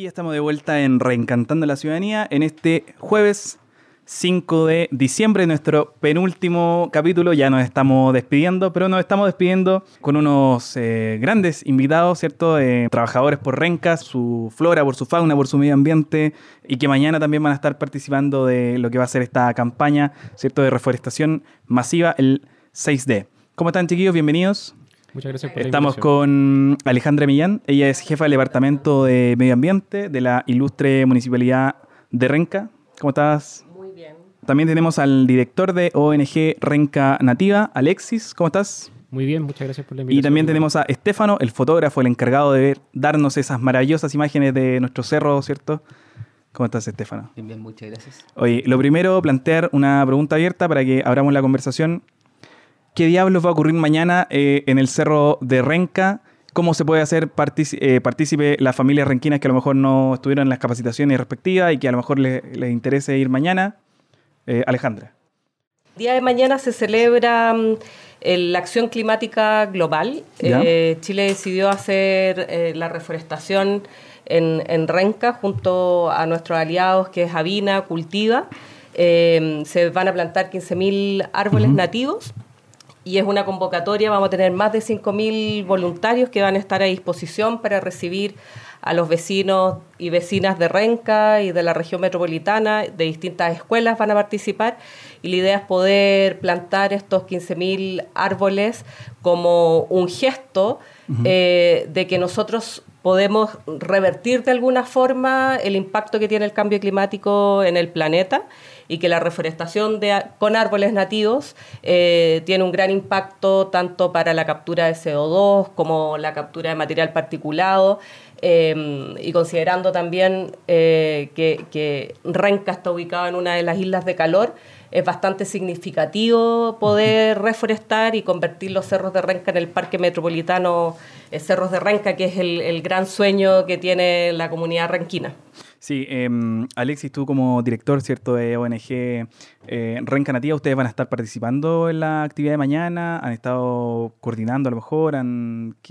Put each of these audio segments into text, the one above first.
Y estamos de vuelta en Reencantando la Ciudadanía en este jueves 5 de diciembre, nuestro penúltimo capítulo. Ya nos estamos despidiendo, pero nos estamos despidiendo con unos eh, grandes invitados, ¿cierto? Eh, trabajadores por Renca, su flora, por su fauna, por su medio ambiente, y que mañana también van a estar participando de lo que va a ser esta campaña, ¿cierto? De reforestación masiva el 6D. ¿Cómo están, chiquillos? Bienvenidos. Muchas gracias por Estamos con Alejandra Millán. Ella es jefa del Departamento de Medio Ambiente de la ilustre Municipalidad de Renca. ¿Cómo estás? Muy bien. También tenemos al director de ONG Renca Nativa, Alexis. ¿Cómo estás? Muy bien, muchas gracias por la invitación. Y también tenemos a Estefano, el fotógrafo, el encargado de ver, darnos esas maravillosas imágenes de nuestro cerro, ¿cierto? ¿Cómo estás, Estefano? Bien, bien, muchas gracias. Oye, lo primero, plantear una pregunta abierta para que abramos la conversación. ¿Qué diablos va a ocurrir mañana eh, en el cerro de Renca? ¿Cómo se puede hacer eh, partícipe las familias renquinas que a lo mejor no estuvieron en las capacitaciones respectivas y que a lo mejor les, interese ir mañana? Eh, Alejandra. El día de mañana se celebra mm, la acción climática global. Chile decidió hacer la reforestación en, Renca junto a nuestros aliados que es Avina, Cultiva. se van a plantar 15.000 árboles nativos y es una convocatoria, vamos a tener más de 5.000 voluntarios que van a estar a disposición para recibir a los vecinos y vecinas de Renca y de la región metropolitana, de distintas escuelas van a participar y la idea es poder plantar estos 15.000 árboles como un gesto eh, de que nosotros podemos revertir de alguna forma el impacto que tiene el cambio climático en el planeta y que la reforestación de, con árboles nativos eh, tiene un gran impacto tanto para la captura de CO2 como la captura de material particulado. Eh, y considerando también eh, que, que Renca está ubicado en una de las islas de calor, es bastante significativo poder reforestar y convertir los cerros de Renca en el parque metropolitano Cerros de Renca, que es el, el gran sueño que tiene la comunidad renquina. Sí, em, Alexis, tú como director cierto de ONG eh, Renca Nativa, ¿ustedes van a estar participando en la actividad de mañana? ¿Han estado coordinando a lo mejor?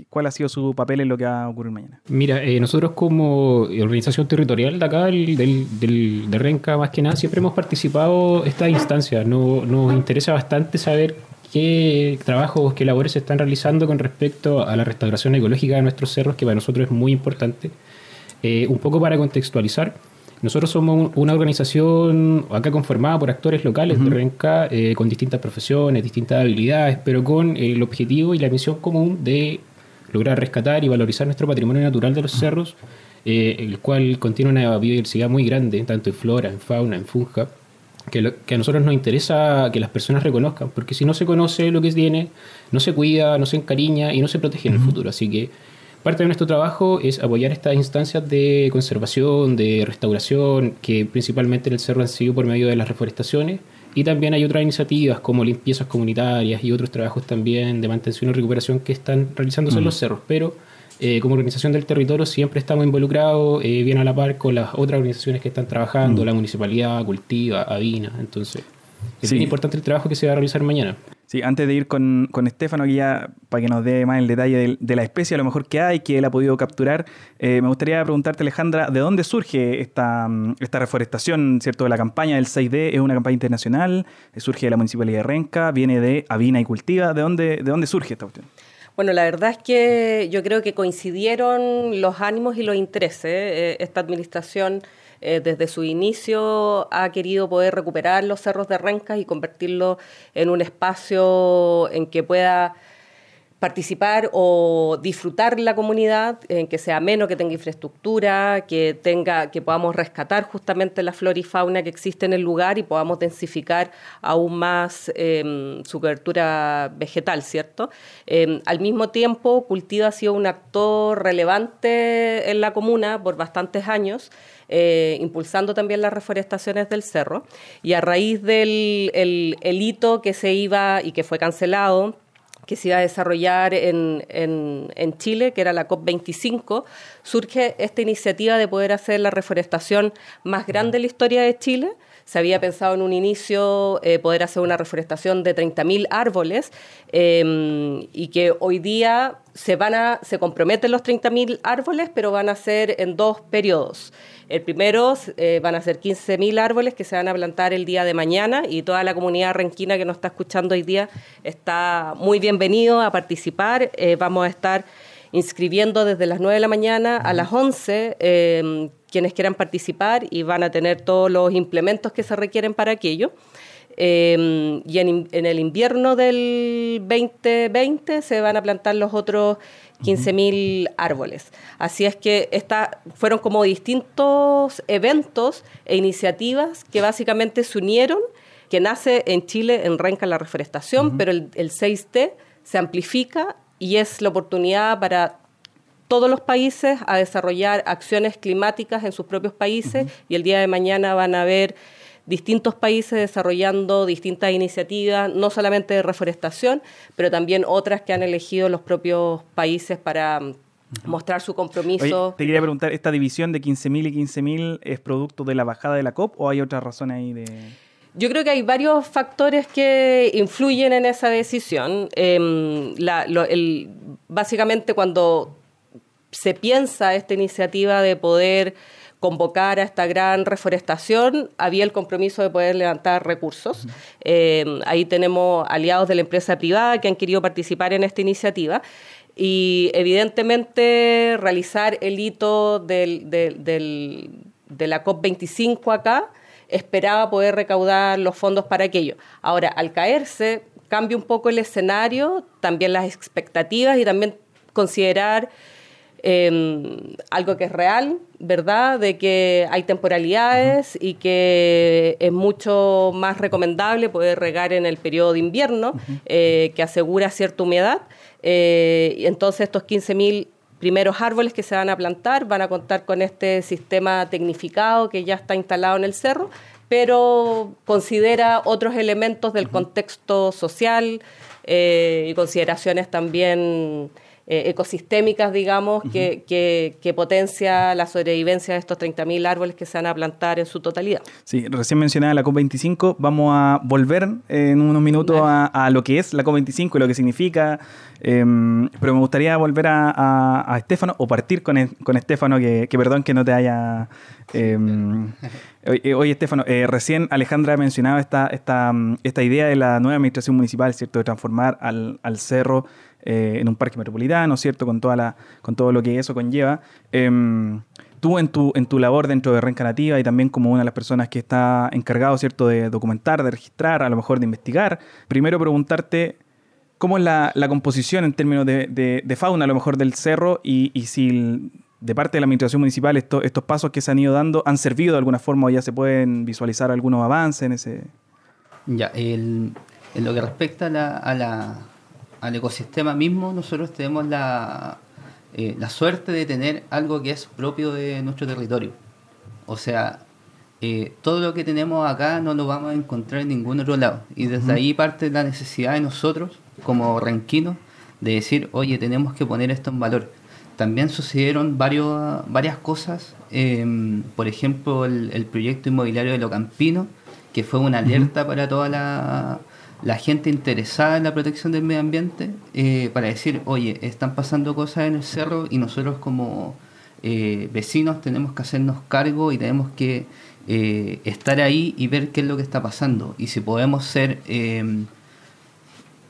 ¿Cuál ha sido su papel en lo que va a ocurrir mañana? Mira, eh, nosotros como organización territorial de acá, del, de Renca más que nada, siempre hemos participado en estas instancias. nos interesa bastante saber qué trabajos, qué labores se están realizando con respecto a la restauración ecológica de nuestros cerros, que para nosotros es muy importante. Eh, un poco para contextualizar, nosotros somos una organización acá conformada por actores locales de Renca eh, con distintas profesiones, distintas habilidades, pero con el objetivo y la misión común de lograr rescatar y valorizar nuestro patrimonio natural de los cerros, eh, el cual contiene una biodiversidad muy grande, tanto en flora, en fauna, en funja, que, que, a nosotros nos interesa que las personas reconozcan, porque si no se conoce lo que tiene, no se cuida, no se encariña y no se protege en el futuro. Así que Parte de nuestro trabajo es apoyar estas instancias de conservación, de restauración, que principalmente en el cerro han sido por medio de las reforestaciones. Y también hay otras iniciativas como limpiezas comunitarias y otros trabajos también de mantención y recuperación que están realizándose en los cerros. Pero eh, como organización del territorio siempre estamos involucrados, eh, bien a la par con las otras organizaciones que están trabajando, la municipalidad, Cultiva, Avina. Entonces, es muy importante el trabajo que se va a realizar mañana. Sí, antes de ir con, con Estefano, aquí ya para que nos dé más el detalle de, la especie, a lo mejor que hay, que él ha podido capturar, eh, me gustaría preguntarte, Alejandra, ¿de dónde surge esta, esta reforestación, ¿cierto? De la campaña del 6D, ¿es una campaña internacional? ¿Surge de la Municipalidad de Renca? ¿Viene de Avina y Cultiva? ¿De dónde, de dónde surge esta cuestión? Bueno, la verdad es que yo creo que coincidieron los ánimos y los intereses. Eh, esta administración eh, desde su inicio ha querido poder recuperar los cerros de Rencas y convertirlo en un espacio en que pueda participar o disfrutar la comunidad, en que sea menos, que tenga infraestructura, que tenga, que podamos rescatar justamente la flora y fauna que existe en el lugar y podamos densificar aún más em, su cobertura vegetal, ¿cierto? Em, al mismo tiempo, Cultiva ha sido un actor relevante en la comuna por bastantes años. Eh, impulsando también las reforestaciones del cerro. Y a raíz del el, hito que se iba y que fue cancelado, que se iba a desarrollar en, en, Chile, que era la COP25, surge esta iniciativa de poder hacer la reforestación más grande de la historia de Chile Se había pensado en un inicio eh, poder hacer una reforestación de 30.000 árboles em, y que hoy día se, van a, se comprometen los 30.000 árboles, pero van a ser en dos periodos. El primero eh, van a ser 15.000 árboles que se van a plantar el día de mañana y toda la comunidad renquina que nos está escuchando hoy día está muy bienvenido a participar. Eh, vamos a estar inscribiendo desde las 9 de la mañana a las 11 em, quienes quieran participar y van a tener todos los implementos que se requieren para aquello. Em, y en, el invierno del 2020 se van a plantar los otros 15.000 árboles. Así es que esta, fueron como distintos eventos e iniciativas que básicamente se unieron, que nace en Chile en Renca la reforestación, pero el, el 6T se amplifica y es la oportunidad para todos los países a desarrollar acciones climáticas en sus propios países y el día de mañana van a haber distintos países desarrollando distintas iniciativas, no solamente de reforestación, pero también otras que han elegido los propios países para mm, mostrar su compromiso. te quería preguntar, ¿esta división de 15.000 y 15.000 es producto de la bajada de la COP o hay otra razón ahí de...? Yo creo que hay varios factores que influyen en esa decisión. Em, básicamente cuando se piensa esta iniciativa de poder convocar a esta gran reforestación, había el compromiso de poder levantar recursos. Eh, ahí tenemos aliados de la empresa privada que han querido participar en esta iniciativa y evidentemente realizar el hito del, de la COP25 acá esperaba poder recaudar los fondos para aquello. Ahora, al caerse, cambia un poco el escenario, también las expectativas y también considerar Em, algo que es real, ¿verdad? De que hay temporalidades y que es mucho más recomendable poder regar en el periodo de invierno, eh, que asegura cierta humedad. Eh, y entonces estos 15.000 primeros árboles que se van a plantar van a contar con este sistema tecnificado que ya está instalado en el cerro, pero considera otros elementos del contexto social eh, y consideraciones también eh, ecosistémicas, digamos, que, que, potencia la sobrevivencia de estos 30.000 árboles que se van a plantar en su totalidad. Sí, recién mencionada la COP25, vamos a volver en unos minutos a, lo que es la COP25 y lo que significa, em, pero me gustaría volver a, a, Estefano o partir con, con Estefano, que, perdón que no te haya... Em, oye, Estefano, eh, recién Alejandra mencionaba esta, esta, esta idea de la nueva administración municipal, ¿cierto?, de transformar al, al cerro eh, en un parque metropolitano, ¿cierto? Con, toda la, con todo lo que eso conlleva. Em, tú en tu, en tu labor dentro de Renca Nativa y también como una de las personas que está encargado, ¿cierto?, de documentar, de registrar, a lo mejor de investigar, primero preguntarte cómo es la, composición en términos de, fauna, a lo mejor del cerro, y, si de parte de la administración municipal estos pasos que se han ido dando han servido de alguna forma o ya se pueden visualizar algunos avances en ese... Ya, en lo que respecta a la al ecosistema mismo, nosotros tenemos la, eh, la suerte de tener algo que es propio de nuestro territorio. O sea, eh, todo lo que tenemos acá no lo vamos a encontrar en ningún otro lado. Y desde ahí parte la necesidad de nosotros, como renquinos, de decir, oye, tenemos que poner esto en valor. También sucedieron varios, varias cosas, em, por ejemplo, el, proyecto inmobiliario de Lo Campino, que fue una alerta para toda la, la gente interesada en la protección del medio ambiente eh, para decir, oye, están pasando cosas en el cerro y nosotros como eh, vecinos tenemos que hacernos cargo y tenemos que eh, estar ahí y ver qué es lo que está pasando y si podemos ser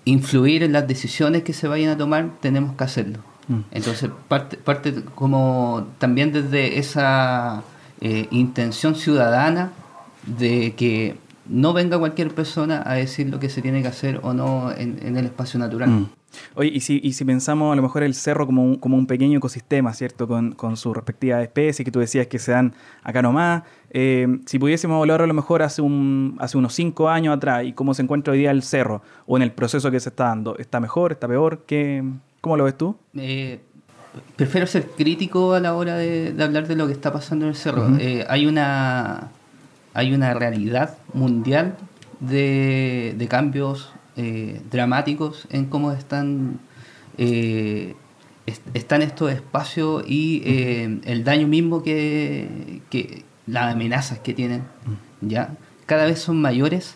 influir en las decisiones que se vayan a tomar, tenemos que hacerlo. Mm. Entonces, parte, parte como también desde esa intención ciudadana de que no venga cualquier persona a decir lo que se tiene que hacer o no en, el espacio natural. Mm. Oye, y si, y si pensamos a lo mejor el cerro como un, como un pequeño ecosistema, ¿cierto? Con, con sus respectivas especies que tú decías que se dan acá nomás. Eh, si pudiésemos hablar a lo mejor hace, un, hace unos cinco años atrás y cómo se encuentra hoy día el cerro o en el proceso que se está dando, ¿está mejor? ¿Está peor? ¿Qué, ¿Cómo lo ves tú? Eh, prefiero ser crítico a la hora de, hablar de lo que está pasando en el cerro. Eh, hay una hay una realidad mundial de, cambios eh, dramáticos en cómo están, eh, están estos espacios y eh, el daño mismo que, que, las amenazas que tienen. ¿ya? cada vez son mayores.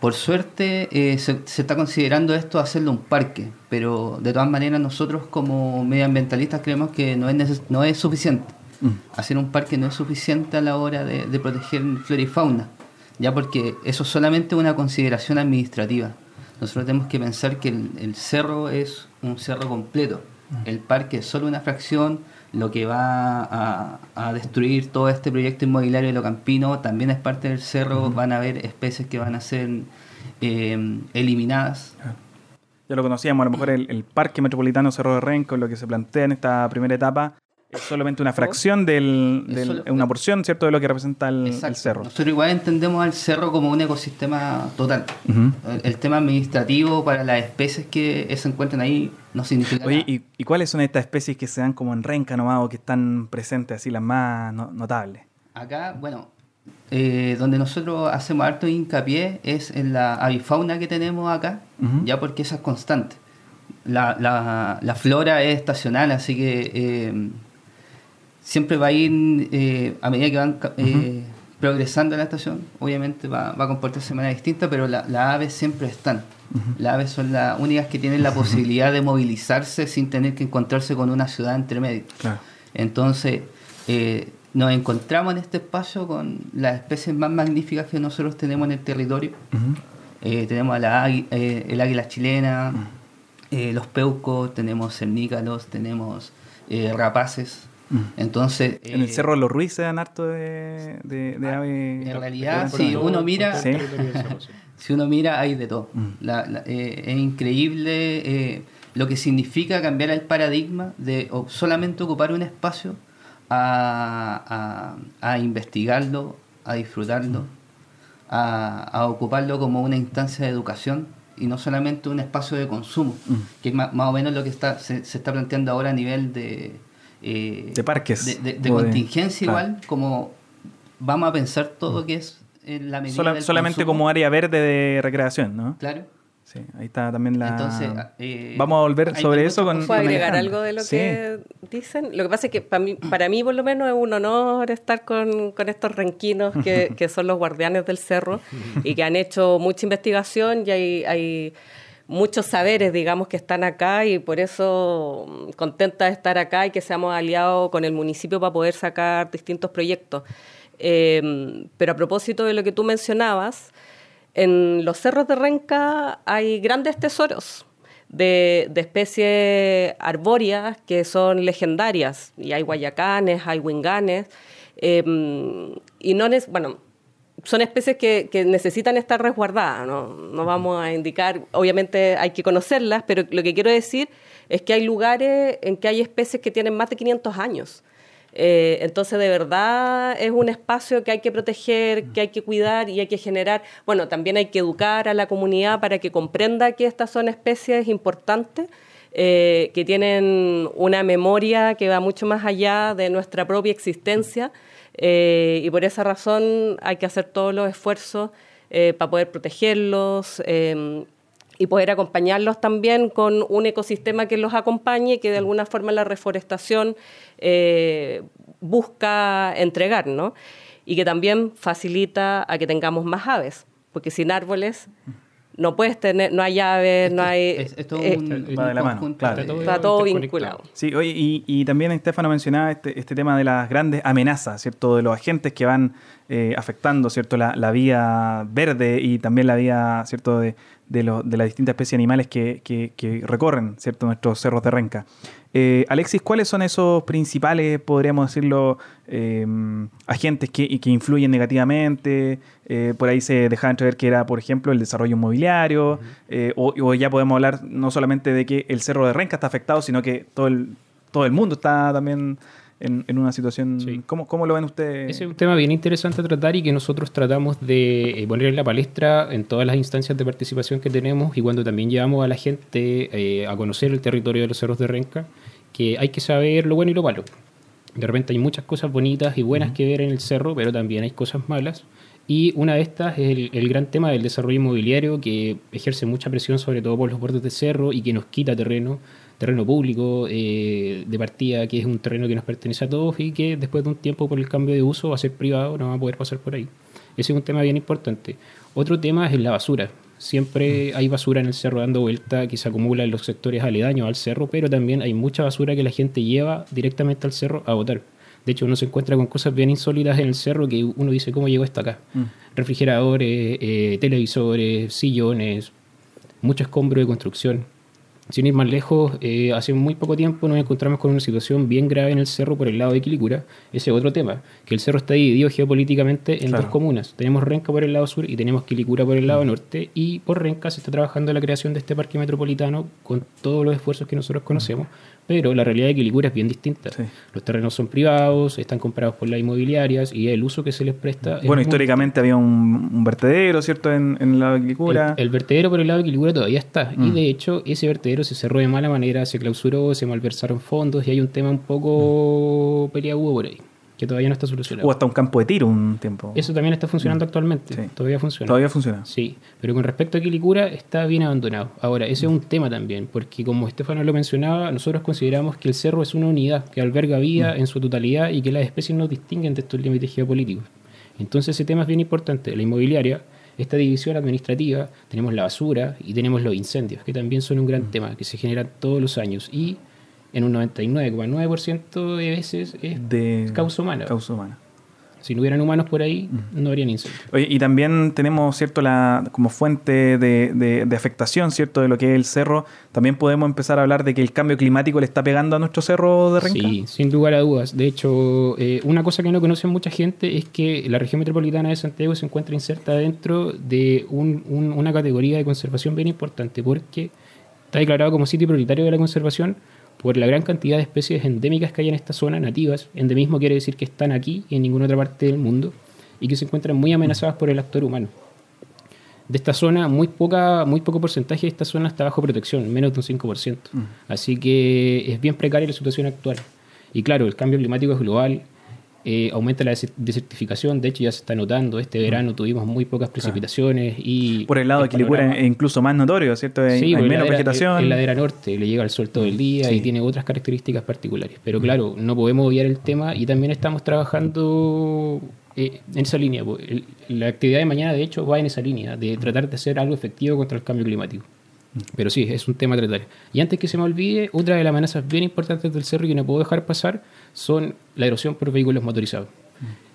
Por suerte eh, se, está considerando esto hacerlo un parque, pero de todas maneras nosotros como medioambientalistas creemos que no es, no es suficiente. Mm. Hacer un parque no es suficiente a la hora de, de proteger flora y fauna, ya porque eso es solamente una consideración administrativa. Nosotros tenemos que pensar que el, cerro es un cerro completo. Mm. El parque es solo una fracción, lo que va a, destruir todo este proyecto inmobiliario de lo campino también es parte del cerro, van a haber especies que van a ser eh, eliminadas. Ya lo conocíamos, a lo mejor el, el, Parque Metropolitano Cerro de Renco, lo que se plantea en esta primera etapa, es solamente una fracción del, una porción, ¿cierto?, de lo que representa el, cerro. Nosotros igual entendemos al cerro como un ecosistema total. el, tema administrativo para las especies que se encuentran ahí no significa Oye, ¿y, cuáles son estas especies que se dan como en renca nomás o que están presentes así las más notables? Acá, bueno, eh, donde nosotros hacemos harto hincapié es en la avifauna que tenemos acá, ya porque esa es constante. La, la, la, flora es estacional, así que eh, siempre va a ir, eh, a medida que van eh, progresando en la estación, obviamente va, a comportarse de manera distinta, pero las aves siempre están. Las aves son las únicas que tienen la posibilidad de movilizarse sin tener que encontrarse con una ciudad entre medio. Entonces, eh, nos encontramos en este espacio con las especies más magníficas que nosotros tenemos en el territorio. tenemos a la, el águila chilena, los peucos, tenemos cernícalos, tenemos rapaces. Mm. Entonces, en el eh, Cerro de los Ruiz se dan harto de, de, ah, En realidad, si uno mira, si uno mira, hay de todo. Mm. Eh, es increíble eh, lo que significa cambiar el paradigma de solamente ocupar un espacio a, a, investigarlo, a disfrutarlo, mm. a, ocuparlo como una instancia de educación y no solamente un espacio de consumo, que es más, o menos lo que está, se está planteando ahora a nivel de eh, de parques. De, contingencia igual, como vamos a pensar todo que es en la medida Solamente como área verde de recreación, ¿no? Claro. Sí, ahí está también la... Entonces, eh, vamos a volver sobre eso con... ¿Puedo agregar algo de lo que dicen? Lo que pasa es que para mí, para mí por lo menos es un honor estar con, con estos renquinos que, que, son los guardianes del cerro y que han hecho mucha investigación y hay, hay muchos saberes, digamos, que están acá y por eso mm, contenta de estar acá y que seamos aliados con el municipio para poder sacar distintos proyectos. Em, pero a propósito de lo que tú mencionabas, en los cerros de Renca hay grandes tesoros de, especies arbóreas que son legendarias, y hay guayacanes, hay winganes, em, y no es, bueno, son especies que, necesitan estar resguardadas, ¿no? no vamos a indicar, obviamente hay que conocerlas, pero lo que quiero decir es que hay lugares en que hay especies que tienen más de 500 años. Eh, entonces, de verdad, es un espacio que hay que proteger, que hay que cuidar y hay que generar, bueno, también hay que educar a la comunidad para que comprenda que estas son especies importantes. Eh, que tienen una memoria que va mucho más allá de nuestra propia existencia eh, y por esa razón hay que hacer todos los esfuerzos eh, para poder protegerlos em, y poder acompañarlos también con un ecosistema que los acompañe, que de alguna forma la reforestación eh, busca entregar, ¿no? Y que también facilita a que tengamos más aves, porque sin árboles no puedes tener, no hay aves, no hay... Es, todo un, va de la mano, claro. Está todo, vinculado. Sí, oye, y, y también Estefano mencionaba este, este tema de las grandes amenazas, ¿cierto? De los agentes que van eh, afectando, ¿cierto? La, la, vía verde y también la vía, ¿cierto? De, de, lo, de las distintas especies animales que, que, que, recorren, ¿cierto? Nuestros cerros de renca. Eh, Alexis, ¿cuáles son esos principales, podríamos decirlo, eh, agentes que, que, influyen negativamente? Eh, por ahí se dejaba entrever que era, por ejemplo, el desarrollo inmobiliario, o, ya podemos hablar no solamente de que el cerro de Renca está afectado, sino que todo el, todo el mundo está también en, una situación. ¿Cómo, ¿Cómo, lo ven ustedes? Ese es un tema bien interesante a tratar y que nosotros tratamos de poner en la palestra en todas las instancias de participación que tenemos y cuando también llevamos a la gente a conocer el territorio de los cerros de Renca que hay que saber lo bueno y lo malo. De repente hay muchas cosas bonitas y buenas que ver en el cerro, pero también hay cosas malas. Y una de estas es el, gran tema del desarrollo inmobiliario que ejerce mucha presión sobre todo por los bordes del cerro y que nos quita terreno, terreno público eh, de partida, que es un terreno que nos pertenece a todos y que después de un tiempo por el cambio de uso va a ser privado, no va a poder pasar por ahí. Ese es un tema bien importante. Otro tema es la basura. Siempre hay basura en el cerro dando vuelta que se acumula en los sectores aledaños al cerro, pero también hay mucha basura que la gente lleva directamente al cerro a botar. De hecho, uno se encuentra con cosas bien insólitas en el cerro que uno dice, ¿cómo llegó esto acá? Mm. Refrigeradores, eh, televisores, sillones, mucho escombro de construcción. Sin ir más lejos, eh, hace muy poco tiempo nos encontramos con una situación bien grave en el cerro por el lado de Quilicura. Ese es otro tema, que el cerro está dividido geopolíticamente en dos comunas. Tenemos Renca por el lado sur y tenemos Quilicura por el lado mm. norte. Y por Renca se está trabajando la creación de este parque metropolitano con todos los esfuerzos que nosotros conocemos. Pero la realidad de Quilicura es bien distinta. Los terrenos son privados, están comprados por las inmobiliarias y el uso que se les presta. Bueno, históricamente había un, vertedero, ¿cierto? En, el lado de Quilicura. El, vertedero por el lado de Quilicura todavía está. Y mm. de hecho, ese vertedero se cerró de mala manera, se clausuró, se malversaron fondos y hay un tema un poco mm. peleagudo por ahí que todavía no está solucionado. O hasta un campo de tiro un tiempo. Eso también está funcionando actualmente. Todavía funciona. Todavía funciona. Sí, pero con respecto a Quilicura está bien abandonado. Ahora, ese es un tema también, porque como Estefano lo mencionaba, nosotros consideramos que el cerro es una unidad que alberga vida mm. en su totalidad y que las especies no distinguen de estos límites geopolíticos. Entonces ese tema es bien importante. La inmobiliaria, esta división administrativa, tenemos la basura y tenemos los incendios, que también son un gran mm. tema, que se generan todos los años. Y en un 99,9% de veces es de causa humana. Causa humana. Si no hubieran humanos por ahí, no habrían incendios. y también tenemos, ¿cierto?, la, como fuente de, afectación, ¿cierto?, de lo que es el cerro. También podemos empezar a hablar de que el cambio climático le está pegando a nuestro cerro de Renca. Sí, sin lugar a dudas. De hecho, eh, una cosa que no conoce mucha gente es que la región metropolitana de Santiago se encuentra inserta dentro de una categoría de conservación bien importante, porque está declarado como sitio prioritario de la conservación por la gran cantidad de especies endémicas que hay en esta zona, nativas. Endemismo quiere decir que están aquí y en ninguna otra parte del mundo y que se encuentran muy amenazadas por el actor humano. De esta zona, muy, poca, muy poco porcentaje de esta zona está bajo protección, menos de un 5%. Mm. Así que es bien precaria la situación actual. Y claro, el cambio climático es global, eh, aumenta la desertificación, de hecho ya se está notando, este verano tuvimos muy pocas precipitaciones y... Por el lado de Quilicura es incluso más notorio, ¿cierto? Hay, sí, menos vegetación. En la ladera norte le llega el sol todo el día y tiene otras características particulares. Pero claro, no podemos obviar el tema y también estamos trabajando eh, en esa línea. La actividad de mañana, de hecho, va en esa línea, de tratar de hacer algo efectivo contra el cambio climático. Pero sí, es un tema a tratar. Y antes que se me olvide, otra de las amenazas bien importantes del cerro que no puedo dejar pasar son la erosión por vehículos motorizados.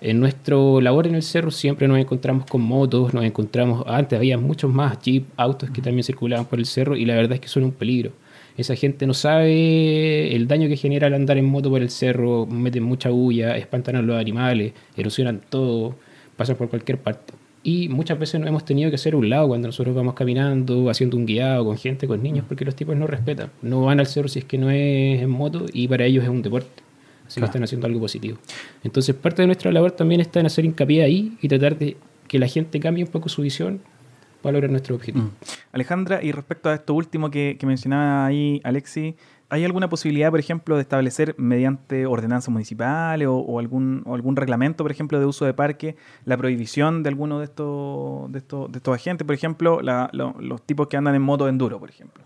En nuestro labor en el cerro siempre nos encontramos con motos, nos encontramos, antes había muchos más jeep, autos que también circulaban por el cerro y la verdad es que son un peligro. Esa gente no sabe el daño que genera al andar en moto por el cerro, meten mucha bulla, espantan a los animales, erosionan todo, pasan por cualquier parte. Y muchas veces nos hemos tenido que hacer un lado cuando nosotros vamos caminando, haciendo un guiado con gente, con niños, porque los tipos no respetan. No van al cerro si es que no es en moto y para ellos es un deporte. Así que están haciendo algo positivo. Entonces, parte de nuestra labor también está en hacer hincapié ahí y tratar de que la gente cambie un poco su visión para lograr nuestro objetivo. Mm. Alejandra, y respecto a esto último que, que mencionaba ahí Alexi, ¿Hay alguna posibilidad, por ejemplo, de establecer mediante ordenanza municipal o, algún, algún reglamento, por ejemplo, de uso de parque, la prohibición de alguno de estos, de estos, de estos agentes, por ejemplo, los tipos que andan en moto enduro, por ejemplo?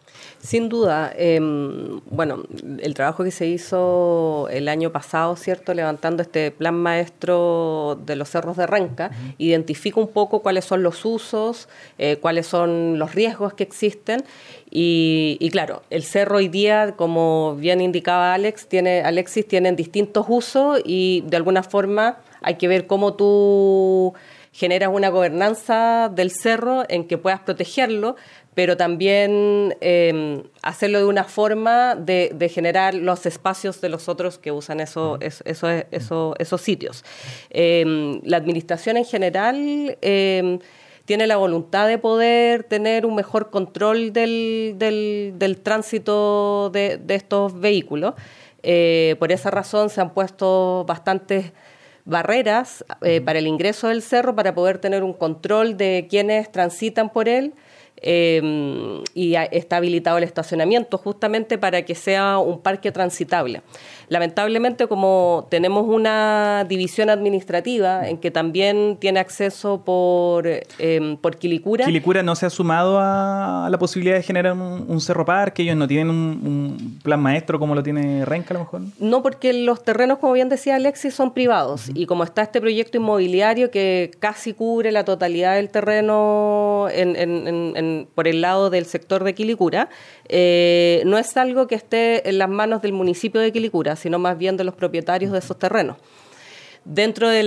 Sin duda. Em, bueno, el trabajo que se hizo el año pasado, ¿cierto? Levantando este plan maestro de los cerros de Renca, identifica un poco cuáles son los usos, eh, cuáles son los riesgos que existen y, claro, el cerro hoy día, como bien indicaba Alex, tiene, Alexis, tienen distintos usos y de alguna forma hay que ver cómo tú generas una gobernanza del cerro en que puedas protegerlo, pero también em, hacerlo de una forma de, generar los espacios de los otros que usan eso, esos sitios. Em, la administración en general em, tiene la voluntad de poder tener un mejor control del, del, tránsito de, estos vehículos. Eh, por esa razón se han puesto bastantes barreras eh, para el ingreso del cerro para poder tener un control de quienes transitan por él. Eh, y está habilitado el estacionamiento justamente para que sea un parque transitable. Lamentablemente, como tenemos una división administrativa en que también tiene acceso por, em, por Quilicura. Quilicura no se ha sumado a la posibilidad de generar un, cerro parque, ellos no tienen un, plan maestro como lo tiene Renca a lo mejor. No, porque los terrenos, como bien decía Alexis, son privados. Y como está este proyecto inmobiliario que casi cubre la totalidad del terreno por el lado del sector de Quilicura, eh, no es algo que esté en las manos del municipio de Quilicura, sino más bien de los propietarios de esos terrenos. Dentro de,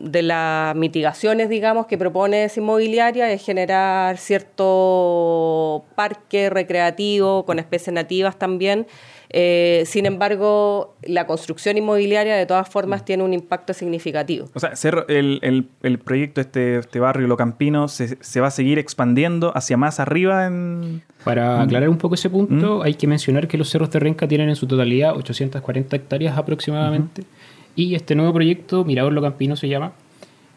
de las mitigaciones, digamos, que propone esa inmobiliaria es generar cierto parque recreativo con especies nativas también, eh, sin embargo, la construcción inmobiliaria de todas formas tiene un impacto significativo. O sea, el, el, proyecto, este, este barrio Locampino, se, se va a seguir expandiendo hacia más arriba en... Para aclarar un poco ese punto, hay que mencionar que los cerros de Renca tienen en su totalidad 840 hectáreas aproximadamente. Y este nuevo proyecto, Mirador Locampino se llama,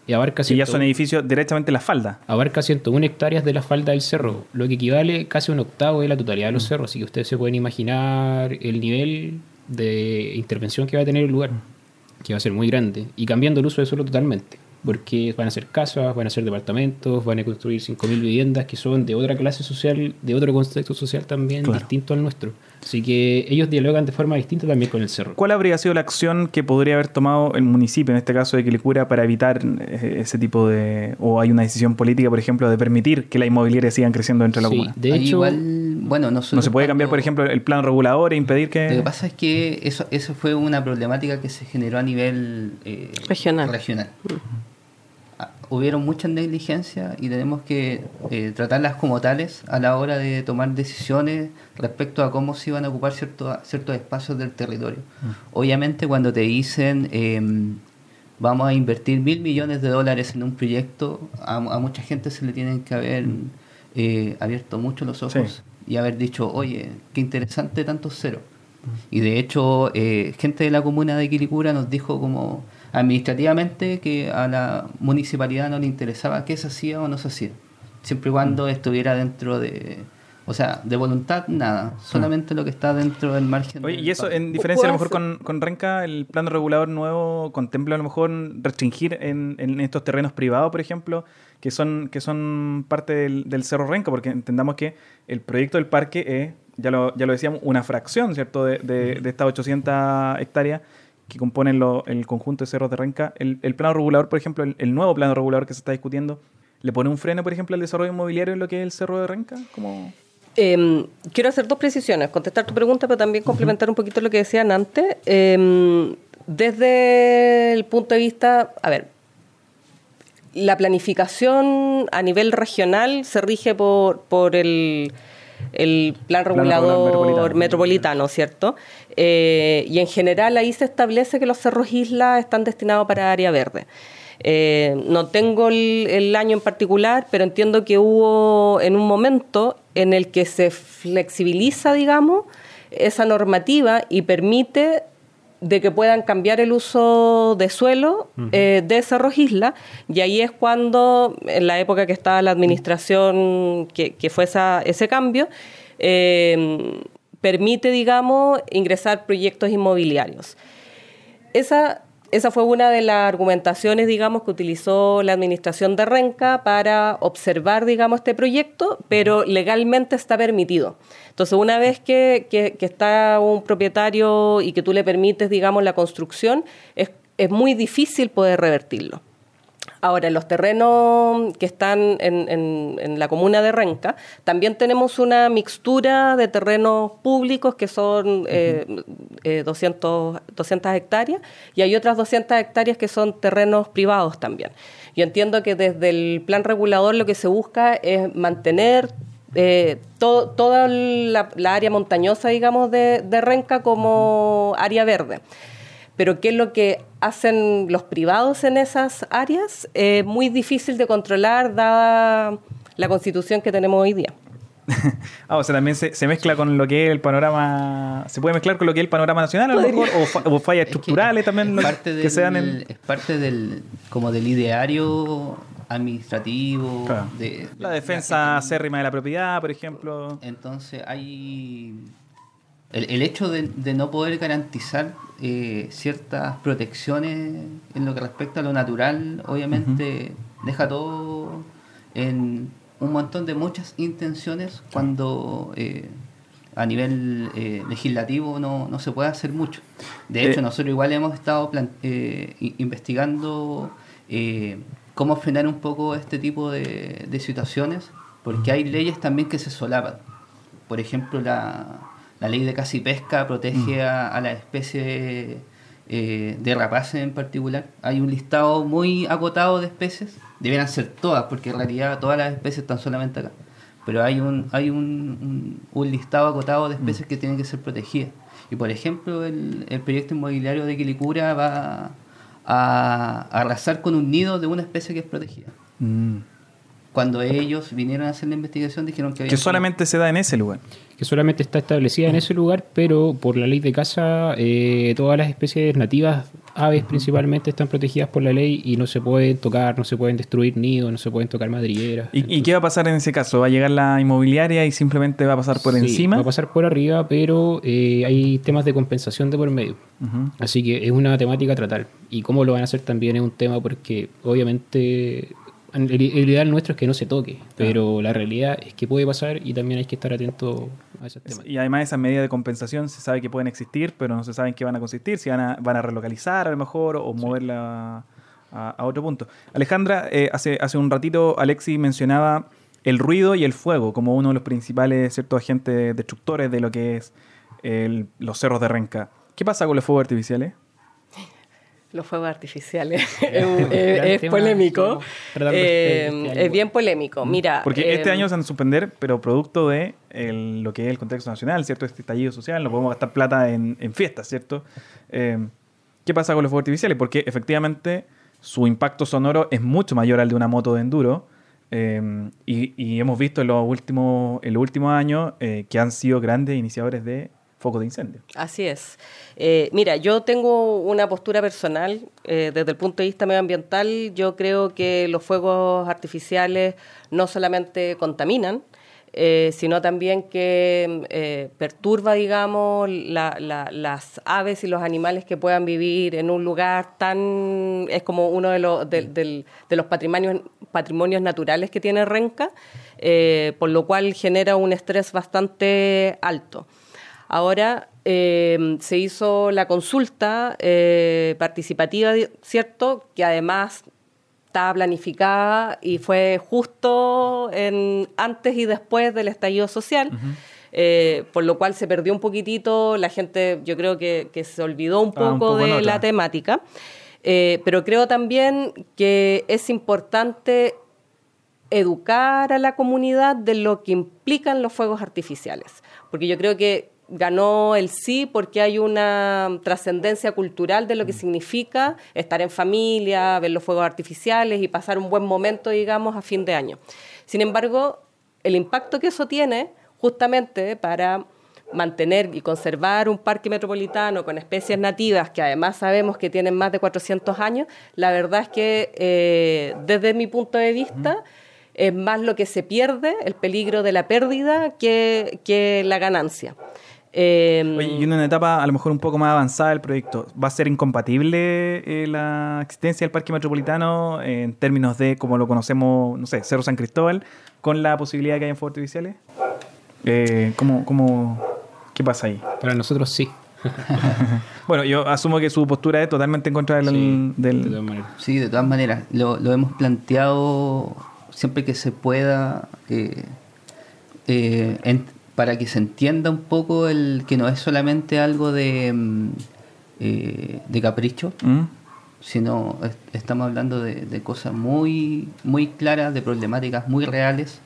y abarca ya son edificios directamente la falda. Abarca 101 hectáreas de la falda del cerro, lo que equivale casi a un octavo de la totalidad de los cerros. Así que ustedes se pueden imaginar el nivel de intervención que va a tener el lugar, que va a ser muy grande, y cambiando el uso de suelo totalmente porque van a ser casas, van a ser departamentos, van a construir 5.000 viviendas que son de otra clase social, de otro contexto social también distinto al nuestro. Así que ellos dialogan de forma distinta también con el cerro. ¿Cuál habría sido la acción que podría haber tomado el municipio, en este caso de Quilicura, para evitar eh, ese tipo de... o hay una decisión política, por ejemplo, de permitir que la inmobiliaria sigan creciendo dentro de la comuna? De hecho, bueno, no, se puede cambiar, por ejemplo, el plan regulador e impedir que... Lo que pasa es que eso, eso fue una problemática que se generó a nivel eh, regional. regional hubieron muchas negligencias y tenemos que eh, tratarlas como tales a la hora de tomar decisiones respecto a cómo se iban a ocupar ciertos ciertos espacios del territorio. Mm. Obviamente cuando te dicen em, vamos a invertir mil millones de dólares en un proyecto, a, mucha gente se le tienen que haber eh, abierto mucho los ojos y haber dicho, oye, qué interesante tanto cero. Mm. Y de hecho, eh, gente de la comuna de Quilicura nos dijo como administrativamente que a la municipalidad no le interesaba qué se hacía o no se hacía, siempre y cuando mm. estuviera dentro de, o sea, de voluntad nada, solamente lo que está dentro del margen. Oye, y eso en diferencia a lo mejor con, con, Renca, el plan regulador nuevo contempla a lo mejor restringir en, en estos terrenos privados, por ejemplo, que son, que son parte del, Cerro Renca, porque entendamos que el proyecto del parque es, ya lo, ya lo decíamos, una fracción, ¿cierto?, de, de, de estas 800 hectáreas que componen el conjunto de cerros de Renca. El, plano regulador, por ejemplo, el, nuevo plano regulador que se está discutiendo, ¿le pone un freno, por ejemplo, al desarrollo inmobiliario en lo que es el cerro de Renca? Como... Em, quiero hacer dos precisiones, contestar tu pregunta, pero también complementar un poquito lo que decían antes. Em, desde el punto de vista, a ver, la planificación a nivel regional se rige por, por el el plan regulador, metropolitano. ¿cierto? Eh, y en general ahí se establece que los cerros isla están destinados para área verde. Eh, no tengo el, año en particular, pero entiendo que hubo en un momento en el que se flexibiliza, digamos, esa normativa y permite de que puedan cambiar el uso de suelo eh, de Cerros Isla, y ahí es cuando, en la época que estaba la administración, que, fue ese cambio, eh, permite, digamos, ingresar proyectos inmobiliarios. Esa esa fue una de las argumentaciones, digamos, que utilizó la administración de Renca para observar, digamos, este proyecto, pero legalmente está permitido. Entonces, una vez que, está un propietario y que tú le permites, digamos, la construcción, es, es muy difícil poder revertirlo. Ahora, en los terrenos que están en, la comuna de Renca, también tenemos una mixtura de terrenos públicos que son 200, eh, eh, hectáreas y hay otras 200 hectáreas que son terrenos privados también. Yo entiendo que desde el plan regulador lo que se busca es mantener eh, toda la, área montañosa, digamos, de, de Renca como área verde pero qué es lo que hacen los privados en esas áreas, es muy difícil de controlar dada la constitución que tenemos hoy día. ah, o sea, también se, mezcla con lo que es el panorama. ¿Se puede mezclar con lo que es el panorama nacional a lo mejor? ¿O, fallas estructurales también parte que sean Es parte del, como del ideario administrativo. De, la defensa acérrima de la propiedad, por ejemplo. Entonces hay el, hecho de, no poder garantizar eh, ciertas protecciones en lo que respecta a lo natural, obviamente deja todo en un montón de muchas intenciones cuando eh, a nivel eh, legislativo no, no, se puede hacer mucho. De hecho, nosotros igual hemos estado investigando cómo frenar un poco este tipo de, de situaciones, porque hay leyes también que se solapan. Por ejemplo, la, la ley de casi pesca protege mm. a, la especie eh, de rapaces en particular. Hay un listado muy acotado de especies, deberían ser todas, porque en realidad todas las especies están solamente acá. Pero hay un, hay un, un, listado acotado de especies mm. que tienen que ser protegidas. Y por ejemplo, el, el proyecto inmobiliario de Quilicura va a, arrasar con un nido de una especie que es protegida. Mm cuando ellos vinieron a hacer la investigación dijeron que Que solamente se da en ese lugar. Que solamente está establecida en ese lugar, pero por la ley de caza, eh, todas las especies nativas, aves principalmente, están protegidas por la ley y no se pueden tocar, no se pueden destruir nidos, no se pueden tocar madrigueras. ¿Y, qué va a pasar en ese caso? ¿Va a llegar la inmobiliaria y simplemente va a pasar por encima? Va a pasar por arriba, pero eh, hay temas de compensación de por medio. Así que es una temática a tratar. Y cómo lo van a hacer también es un tema porque obviamente el, ideal nuestro es que no se toque, pero la realidad es que puede pasar y también hay que estar atento a esos temas. Y además esas medidas de compensación se sabe que pueden existir, pero no se sabe en qué van a consistir, si van a, van a relocalizar a lo mejor o moverla a, otro punto. Alejandra, eh, hace, hace un ratito Alexi mencionaba el ruido y el fuego como uno de los principales ciertos agentes destructores de lo que es los cerros de Renca. ¿Qué pasa con los fuegos artificiales? Los fuegos artificiales. es, polémico. Eh, es bien polémico. Mira. Porque este em, año se van a suspender, pero producto de lo que es el contexto nacional, ¿cierto? Este estallido social, no podemos gastar plata en, fiestas, ¿cierto? Em, ¿Qué pasa con los fuegos artificiales? Porque efectivamente su impacto sonoro es mucho mayor al de una moto de enduro. Em, y, hemos visto en los últimos, en los últimos años eh, que han sido grandes iniciadores de foco de incendio. Así es. Eh, mira, yo tengo una postura personal eh, desde el punto de vista medioambiental. Yo creo que los fuegos artificiales no solamente contaminan, eh, sino también que perturba, digamos, las aves y los animales que puedan vivir en un lugar tan... es como uno de los, de, los patrimonios, patrimonios naturales que tiene Renca, por lo cual genera un estrés bastante alto. Ahora eh, se hizo la consulta eh, participativa, ¿cierto? Que además estaba planificada y fue justo en, antes y después del estallido social. Eh, por lo cual se perdió un poquitito, la gente yo creo que, se olvidó un poco, de la temática, pero creo también que es importante educar a la comunidad de lo que implican los fuegos artificiales, porque yo creo que ganó el sí porque hay una trascendencia cultural de lo que mm. significa estar en familia, ver los fuegos artificiales y pasar un buen momento, digamos, a fin de año. Sin embargo, el impacto que eso tiene justamente para mantener y conservar un parque metropolitano con especies nativas que además sabemos que tienen más de 400 años, la verdad es que eh, desde mi punto de vista es más lo que se pierde, el peligro de la pérdida, que, que la ganancia. Eh, y en una etapa a lo mejor un poco más avanzada del proyecto, ¿va a ser incompatible eh, la existencia del parque metropolitano en términos de, como lo conocemos, no sé, Cerro San Cristóbal, con la posibilidad de que haya fuegos artificiales? Eh, ¿cómo, cómo, qué pasa ahí? Para nosotros sí. bueno, yo asumo que su postura es totalmente en contra del... Sí, del... De, todas maneras. sí de todas maneras. Lo, lo, hemos planteado siempre que se pueda. Eh, en, para que se entienda un poco el que no es solamente algo de, mm, eh, de capricho, mm. sino estamos hablando de, cosas muy, muy claras, de problemáticas muy reales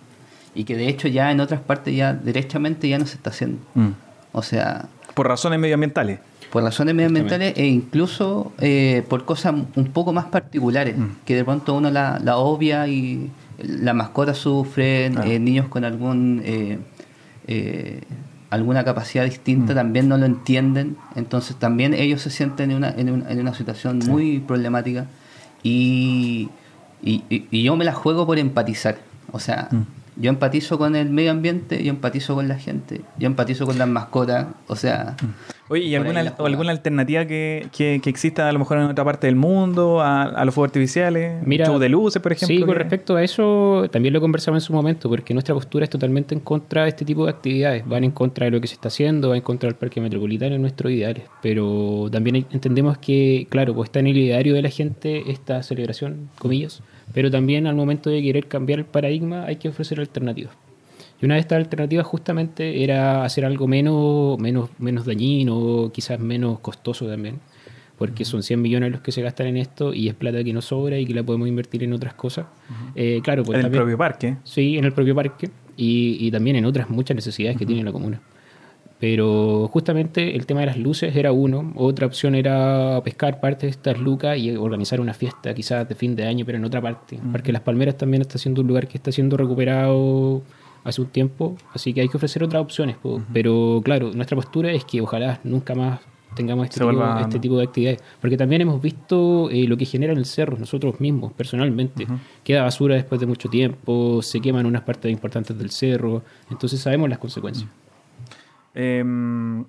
y que de hecho ya en otras partes ya derechamente ya no se está haciendo. Mm. O sea... Por razones medioambientales. Por razones medioambientales e incluso eh, por cosas un poco más particulares, que de pronto uno la, la obvia y la mascota sufre, eh, niños con algún eh, alguna capacidad distinta, mm. también no lo entienden, entonces también ellos se sienten en una, en una, situación muy problemática y, y, yo me la juego por empatizar, o sea, mm. Yo empatizo con el medio ambiente, yo empatizo con la gente, yo empatizo con las mascotas, o sea... Oye, ¿y alguna, alguna alternativa que, que, exista a lo mejor en otra parte del mundo a, los fuegos artificiales? Mira, show de luces, por ejemplo. Sí, con respecto a eso, también lo conversamos en su momento, porque nuestra postura es totalmente en contra de este tipo de actividades. Van en contra de lo que se está haciendo, van en contra del parque metropolitano en nuestros ideales. Pero también entendemos que, claro, pues está en el ideario de la gente esta celebración, comillas, pero también al momento de querer cambiar el paradigma hay que ofrecer alternativas. Y una de estas alternativas justamente era hacer algo menos, menos, menos dañino, quizás menos costoso también, porque son 100 millones los que se gastan en esto y es plata que no sobra y que la podemos invertir en otras cosas. Eh, claro, pues en el propio parque. Sí, en el propio parque y, y también en otras muchas necesidades que tiene la comuna. Pero justamente el tema de las luces era uno. Otra opción era pescar parte de estas lucas y organizar una fiesta quizás de fin de año, pero en otra parte. Porque Las Palmeras también está siendo un lugar que está siendo recuperado hace un tiempo, así que hay que ofrecer otras opciones. Pero claro, nuestra postura es que ojalá nunca más tengamos este, tipo, este tipo, de actividades. Porque también hemos visto eh, lo que genera en el cerro, nosotros mismos, personalmente. Queda basura después de mucho tiempo, se queman unas partes importantes del cerro, entonces sabemos las consecuencias. Em,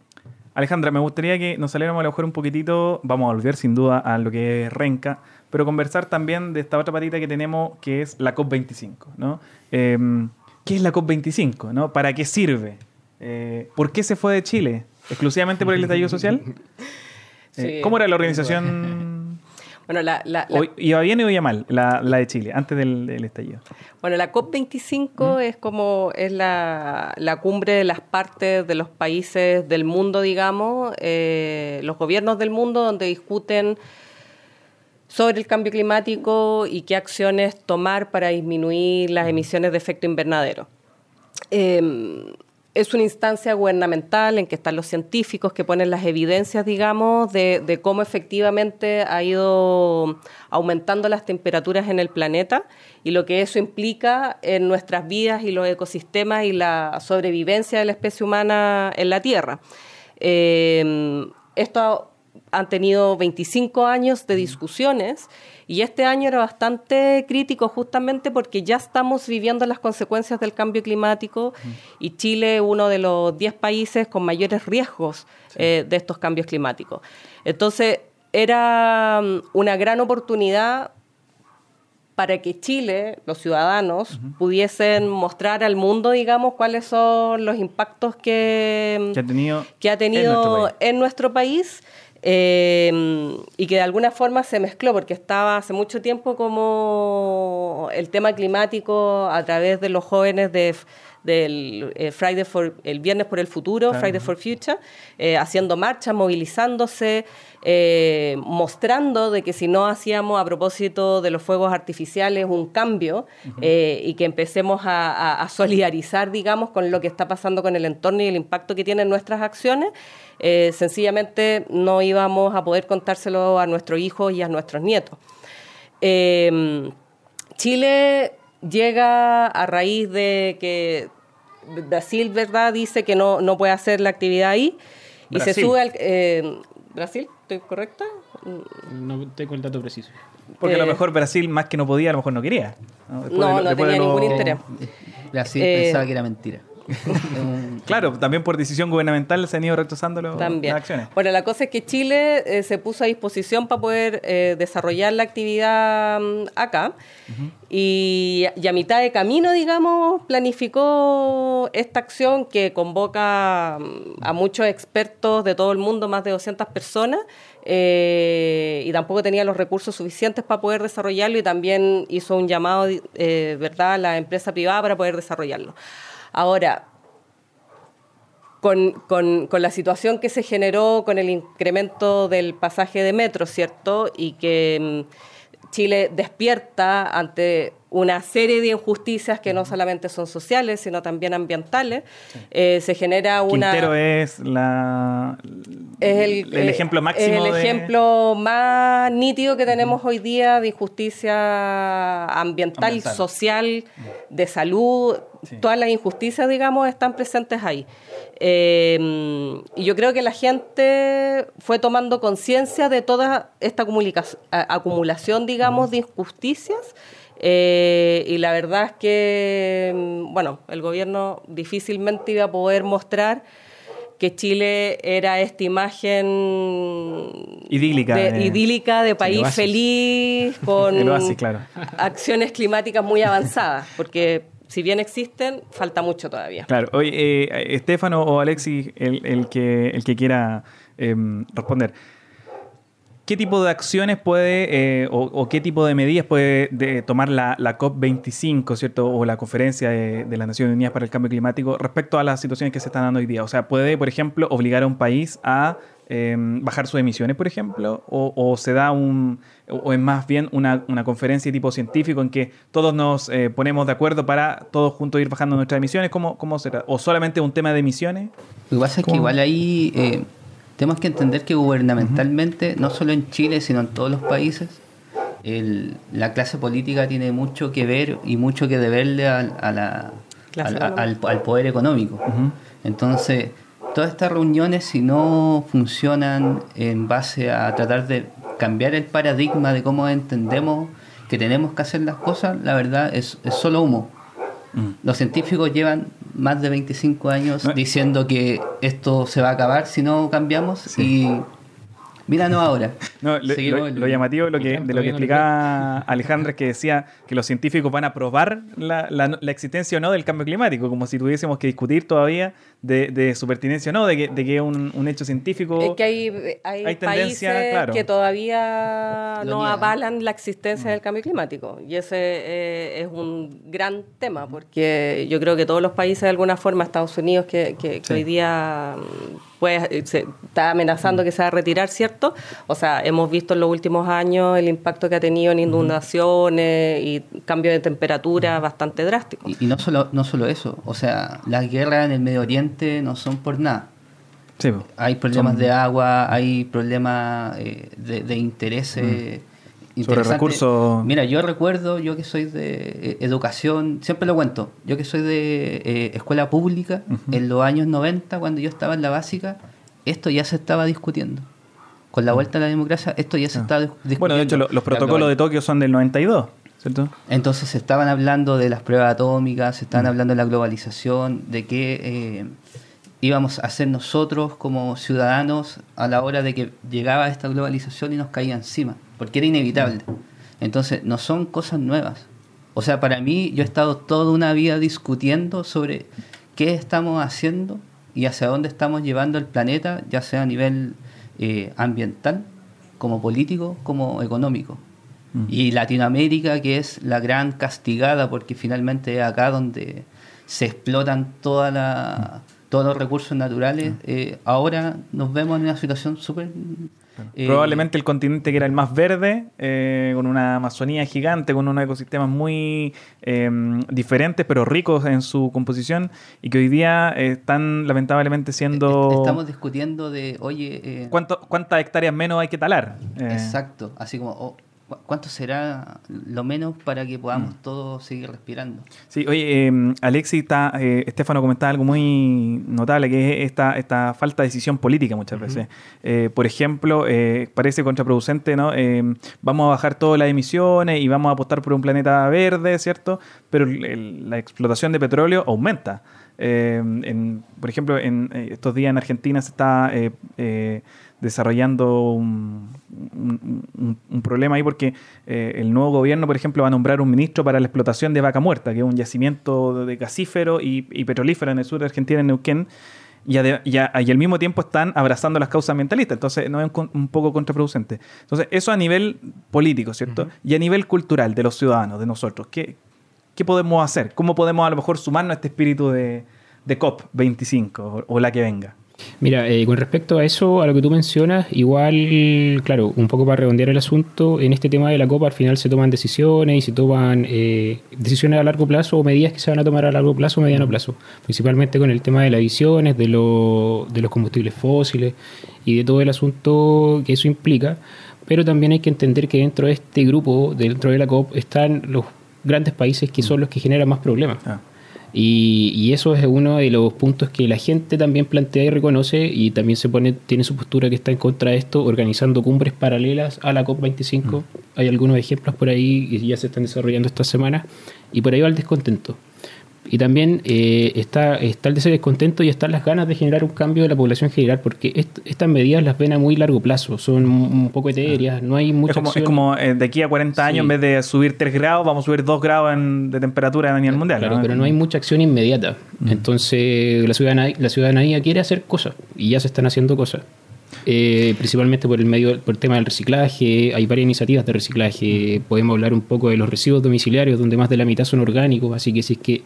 Alejandra, me gustaría que nos saliéramos a lo mejor un poquitito, vamos a volver sin duda a lo que es Renca, pero conversar también de esta otra patita que tenemos que es la COP25, ¿no? Em, ¿Qué es la COP25? ¿no? ¿Para qué sirve? Eh, ¿Por qué se fue de Chile? ¿Exclusivamente por el estallido social? Eh, ¿Cómo era la organización? Bueno, la, ¿Iba bien o iba mal la, de Chile, antes del, estallido? Bueno, la COP25 ¿Mm? es como es la, cumbre de las partes de los países del mundo, digamos, eh, los gobiernos del mundo, donde discuten sobre el cambio climático y qué acciones tomar para disminuir las emisiones de efecto invernadero. Em, es una instancia gubernamental en que están los científicos que ponen las evidencias, digamos, de, cómo efectivamente ha ido aumentando las temperaturas en el planeta y lo que eso implica en nuestras vidas y los ecosistemas y la sobrevivencia de la especie humana en la Tierra. Em, esto han tenido 25 años de discusiones y este año era bastante crítico justamente porque ya estamos viviendo las consecuencias del cambio climático y Chile es uno de los 10 países con mayores riesgos eh, de estos cambios climáticos. Entonces, era mm, una gran oportunidad para que Chile, los ciudadanos, pudiesen mostrar al mundo, digamos, cuáles son los impactos que, ha tenido, que ha tenido En nuestro país Em, y que de alguna forma se mezcló, porque estaba hace mucho tiempo como el tema climático a través de los jóvenes de, del eh, Friday for, el Viernes por el Futuro, Friday for Future, eh, haciendo marchas, movilizándose, eh, mostrando de que si no hacíamos a propósito de los fuegos artificiales un cambio y que empecemos a, a, solidarizar, digamos, con lo que está pasando con el entorno y el impacto que tienen nuestras acciones, sencillamente no íbamos a poder contárselo a nuestros hijos y a nuestros nietos. Chile llega a raíz de que Brasil, ¿verdad?, dice que no, no puede hacer la actividad ahí y se sube al... Eh, ¿Brasil? ¿Estoy correcta? No tengo el dato preciso. Porque a lo eh, mejor Brasil, más que no podía, a lo mejor no quería. No, no, tenía ningún interés. Brasil pensaba que era mentira. claro, también por decisión gubernamental se han ido retrasando las acciones. Bueno, la cosa es que Chile eh, se puso a disposición para poder eh, desarrollar la actividad mm, acá y, a mitad de camino, digamos, planificó esta acción que convoca mm, a muchos expertos de todo el mundo, más de 200 personas, eh, y tampoco tenía los recursos suficientes para poder desarrollarlo y también hizo un llamado, ¿verdad?, a la empresa privada para poder desarrollarlo. Ahora, con, la situación que se generó con el incremento del pasaje de metro, ¿cierto? Y que mm, Chile despierta ante una serie de injusticias que no solamente son sociales, sino también ambientales. Eh, se genera una... Quintero es, la, el, el, ejemplo máximo Es el ejemplo más nítido que tenemos hoy día de injusticia ambiental, social, de salud. Todas las injusticias, digamos, están presentes ahí. Eh, y yo creo que la gente fue tomando conciencia de toda esta acumulación, digamos, de injusticias Eh, y la verdad es que, mm, bueno, el gobierno difícilmente iba a poder mostrar que Chile era esta imagen idílica de, idílica de país feliz con claro. acciones climáticas muy avanzadas, porque si bien existen, falta mucho todavía. Claro, oye, eh, Estefano o Alexis, el, que, el que quiera em, responder. ¿Qué tipo de acciones puede eh, o, qué tipo de medidas puede tomar la, COP25, ¿cierto? O la Conferencia de, las Naciones Unidas para el Cambio Climático respecto a las situaciones que se están dando hoy día? O sea, ¿puede, por ejemplo, obligar a un país a em, bajar sus emisiones, por ejemplo? O, se da un. O es más bien una, conferencia de tipo científico en que todos nos eh, ponemos de acuerdo para todos juntos ir bajando nuestras emisiones? ¿Cómo, cómo será? ¿O solamente un tema de emisiones? Lo que pasa es que igual ahí. Eh, tenemos que entender que gubernamentalmente, no solo en Chile, sino en todos los países, la clase política tiene mucho que ver y mucho que deberle a, la, al, poder económico. Entonces, todas estas reuniones, si no funcionan en base a tratar de cambiar el paradigma de cómo entendemos que tenemos que hacer las cosas, la verdad es, es solo humo. Mm. Los científicos llevan más de 25 años diciendo que esto se va a acabar si no cambiamos y Míranos ahora. No, lo, llamativo lo que, de lo que explicaba Alejandra es que decía que los científicos van a probar la, la, existencia o no del cambio climático, como si tuviésemos que discutir todavía de, su pertinencia no, de que, de que es un, hecho científico. Es que hay, hay, países que todavía no avalan la existencia del cambio climático. Y ese eh, es un gran tema, porque yo creo que todos los países, de alguna forma, Estados Unidos, que, que hoy día pues se está amenazando que se va a retirar, ¿cierto? O sea, hemos visto en los últimos años el impacto que ha tenido en inundaciones y cambio de temperatura bastante drástico. Y, no, solo, no solo eso, o sea, las guerras en el Medio Oriente no son por nada. Sí, hay problemas de agua, hay problemas eh, de, de intereses. Sobre recursos. Mira, yo recuerdo, yo que soy de educación, siempre lo cuento, yo que soy de escuela pública, en los años 90, cuando yo estaba en la básica, esto ya se estaba discutiendo. Con la vuelta a la democracia, esto ya se estaba discutiendo. Bueno, de hecho, los protocolos de Tokio son del 92. ¿Cierto? Entonces se estaban hablando de las pruebas atómicas, se estaban hablando de la globalización, de qué eh, íbamos a hacer nosotros como ciudadanos a la hora de que llegaba esta globalización y nos caía encima porque era inevitable. Entonces, no son cosas nuevas. O sea, para mí, yo he estado toda una vida discutiendo sobre qué estamos haciendo y hacia dónde estamos llevando el planeta, ya sea a nivel eh, ambiental, como político, como económico. Mm. Y Latinoamérica, que es la gran castigada, porque finalmente es acá donde se explotan toda la, mm. todos los recursos naturales, mm. eh, ahora nos vemos en una situación súper eh, Probablemente el continente que era el más verde, eh, con una Amazonía gigante, con unos ecosistemas muy em, diferentes, pero ricos en su composición, y que hoy día están lamentablemente siendo... Estamos discutiendo de, oye... Eh, ¿Cuántas hectáreas menos hay que talar? Exacto, así como... Oh, ¿Cuánto será lo menos para que podamos mm. todos seguir respirando? Sí, oye, eh, Alexis, está, eh, Estefano comentaba algo muy notable, que es esta, esta falta de decisión política muchas veces. Eh, por ejemplo, eh, parece contraproducente, ¿no? vamos a bajar todas las emisiones y vamos a apostar por un planeta verde, ¿cierto? Pero la explotación de petróleo aumenta. por ejemplo, en estos días en Argentina se está desarrollando un, problema ahí porque eh, el nuevo gobierno, por ejemplo, va a nombrar un ministro para la explotación de vaca muerta, que es un yacimiento de gasífero y, petrolífero en el sur de Argentina, en Neuquén, y, al mismo tiempo están abrazando las causas ambientalistas. Entonces, no es un, poco contraproducente. Entonces, eso a nivel político, ¿cierto? Y a nivel cultural de los ciudadanos, de nosotros. ¿Qué, ¿Qué podemos hacer? ¿Cómo podemos a lo mejor sumarnos a este espíritu de, de COP25 o la que venga? Mira, eh, con respecto a eso, a lo que tú mencionas, igual, claro, un poco para redondear el asunto, en este tema de la Copa al final se toman decisiones y se toman eh, decisiones a largo plazo o medidas que se van a tomar a largo plazo o mediano plazo, principalmente con el tema de las emisiones, de, de los combustibles fósiles y de todo el asunto que eso implica, pero también hay que entender que dentro de este grupo, dentro de la COP, están los grandes países que son los que generan más problemas. Ah. Y, eso es uno de los puntos que la gente también plantea y reconoce y también se pone tiene su postura que está en contra de esto, organizando cumbres paralelas a la COP25. Mm. Hay algunos ejemplos por ahí y ya se están desarrollando esta semana y por ahí va el descontento. Y también eh, está, está el descontento y están las ganas de generar un cambio de la población general, porque estas medidas las ven a muy largo plazo, son un poco etéreas, no hay mucha Es como, eh, de aquí a 40 años, en vez de subir 3 grados, vamos a subir 2 grados de temperatura a nivel mundial. Claro, pero no hay mucha acción inmediata. Mm. Entonces, la ciudadanía, la ciudadanía quiere hacer cosas y ya se están haciendo cosas. Eh, principalmente por el medio por el tema del reciclaje. Hay varias iniciativas de reciclaje. Podemos hablar un poco de los residuos domiciliarios, donde más de la mitad son orgánicos. Así que si es que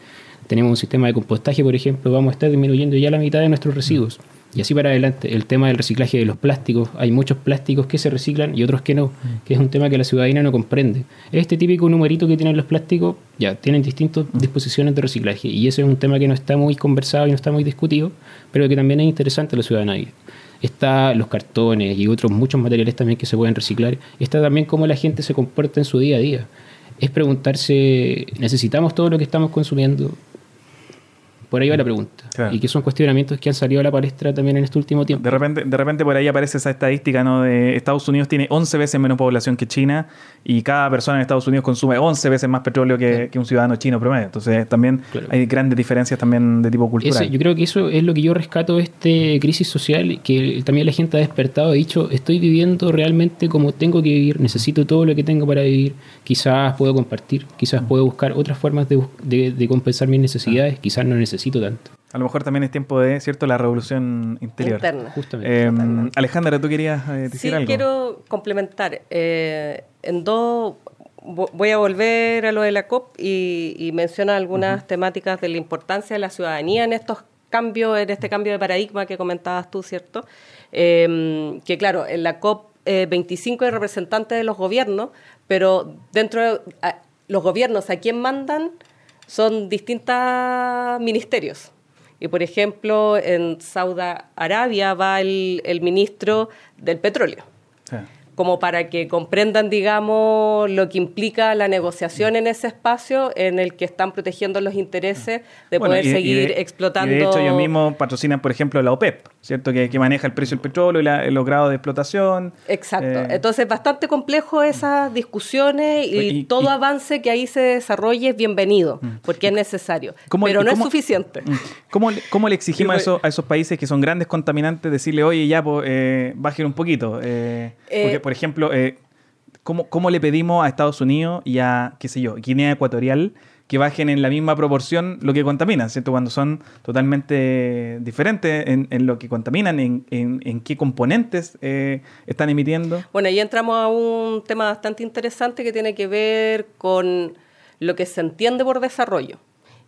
tenemos un sistema de compostaje, por ejemplo, vamos a estar disminuyendo ya la mitad de nuestros residuos. Y así para adelante, el tema del reciclaje de los plásticos, hay muchos plásticos que se reciclan y otros que no, que es un tema que la ciudadanía no comprende. Este típico numerito que tienen los plásticos, ya, tienen distintas disposiciones de reciclaje y ese es un tema que no está muy conversado y no está muy discutido, pero que también es interesante a la ciudadanía. Está los cartones y otros muchos materiales también que se pueden reciclar. Está también cómo la gente se comporta en su día a día. Es preguntarse, ¿necesitamos todo lo que estamos consumiendo? Por ahí va la pregunta. Y que son cuestionamientos que han salido a la palestra también en este último tiempo. De repente, de repente por ahí aparece esa estadística, ¿no? De Estados Unidos tiene 11 veces menos población que China y cada persona en Estados Unidos consume 11 veces más petróleo que, un ciudadano chino promedio. Entonces también hay grandes diferencias también de tipo cultural. yo creo que eso es lo que yo rescato de este crisis social, que también la gente ha despertado, ha dicho, estoy viviendo realmente como tengo que vivir, necesito todo lo que tengo para vivir, quizás puedo compartir, quizás mm. puedo buscar otras formas de, de compensar mis necesidades, ah. quizás no necesito tanto. A lo mejor también es tiempo de, ¿cierto?, la revolución interior. Interna. Justamente. Eh, Alejandra, ¿tú querías eh, decir sí, quiero complementar. Eh, en dos, voy a volver a lo de la COP y, y menciona algunas temáticas de la importancia de la ciudadanía en estos cambios, en este cambio de paradigma que comentabas tú, ¿cierto? que claro, en la COP 25 hay representantes de los gobiernos, pero dentro de los gobiernos a quién mandan son distintos ministerios. Y por ejemplo, en Saudi Arabia va el, el ministro del petróleo como para que comprendan, digamos, lo que implica la negociación en ese espacio en el que están protegiendo los intereses de poder seguir explotando. de hecho, ellos mismos patrocinan, por ejemplo, la OPEP, ¿cierto? Que, que maneja el precio del petróleo y, los grados de explotación. Exacto. Eh, Entonces, bastante complejo esas discusiones y, todo avance que ahí se desarrolle es bienvenido, mm. porque es necesario. Pero no es suficiente. Mm. ¿Cómo, cómo le exigimos a, esos, a, esos, países que son grandes contaminantes decirle, oye, ya, pues, eh, bajen un poquito? Eh, porque, por ejemplo, eh, ¿cómo, le pedimos a Estados Unidos y a, qué sé yo, Guinea Ecuatorial que bajen en la misma proporción lo que contaminan, ¿cierto? Cuando son totalmente diferentes en, lo que contaminan, en, qué componentes eh, están emitiendo. Bueno, ahí entramos a un tema bastante interesante que tiene que ver con lo que se entiende por desarrollo.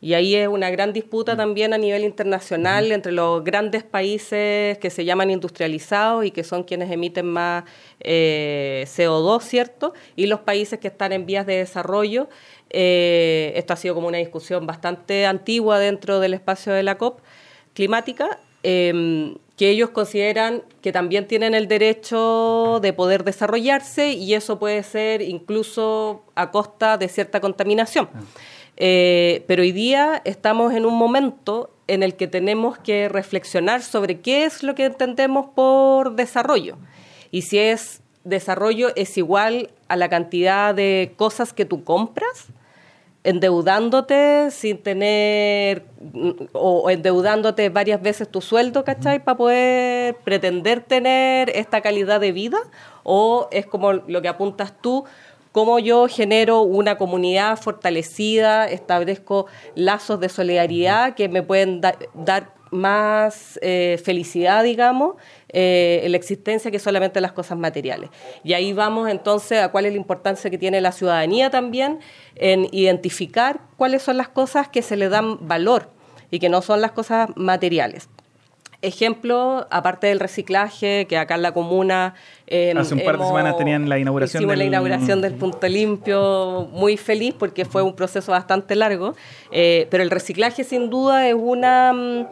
Y ahí es una gran disputa también a nivel internacional entre los grandes países que se llaman industrializados y que son quienes emiten más eh, CO2, ¿cierto? Y los países que están en vías de desarrollo. Eh, esto ha sido como una discusión bastante antigua dentro del espacio de la COP climática. Em, que ellos consideran que también tienen el derecho de poder desarrollarse y eso puede ser incluso a costa de cierta contaminación. Ah. Eh, pero hoy día estamos en un momento en el que tenemos que reflexionar sobre qué es lo que entendemos por desarrollo. Y si es desarrollo es igual a la cantidad de cosas que tú compras, endeudándote sin tener o endeudándote varias veces tu sueldo, ¿cachai? Para poder pretender tener esta calidad de vida o es como lo que apuntas tú, cómo yo genero una comunidad fortalecida, establezco lazos de solidaridad que me pueden dar más eh, felicidad, digamos, eh, en la existencia que solamente las cosas materiales. Y ahí vamos entonces a cuál es la importancia que tiene la ciudadanía también en identificar cuáles son las cosas que se le dan valor y que no son las cosas materiales. Ejemplo, aparte del reciclaje, que acá en la comuna... Em, Hace un par de semanas tenían la inauguración del... la inauguración del Punto Limpio, muy feliz porque fue un proceso bastante largo, eh, pero el reciclaje sin duda es una...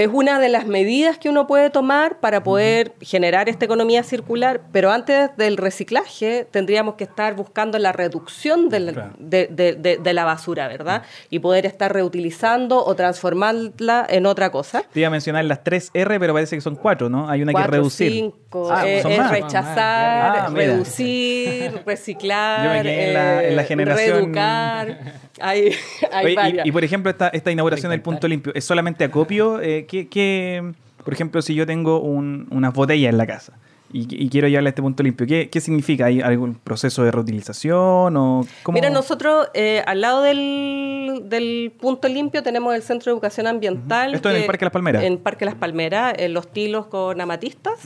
Es una de las medidas que uno puede tomar para poder generar esta economía circular, pero antes del reciclaje tendríamos que estar buscando la reducción de la, de, la basura, ¿verdad? Y poder estar reutilizando o transformarla en otra cosa. Te iba a mencionar las tres R, pero parece que son cuatro, ¿no? Hay una que reducir. Cinco, ah, es rechazar, ah, reducir, reciclar, en la, en la eh, generación... reeducar. Hay, y, por ejemplo, esta, esta inauguración del punto limpio, ¿es solamente acopio? Eh, ¿qué, por ejemplo, si yo tengo un, unas botellas en la casa y, quiero llevarle a este punto limpio, ¿qué, ¿qué, significa? ¿Hay algún proceso de reutilización? O Mira, nosotros eh, al lado del, del, punto limpio tenemos el Centro de Educación Ambiental. ¿Esto en el Parque Las Palmeras? En Parque Las Palmeras, en Los Tilos con amatistas.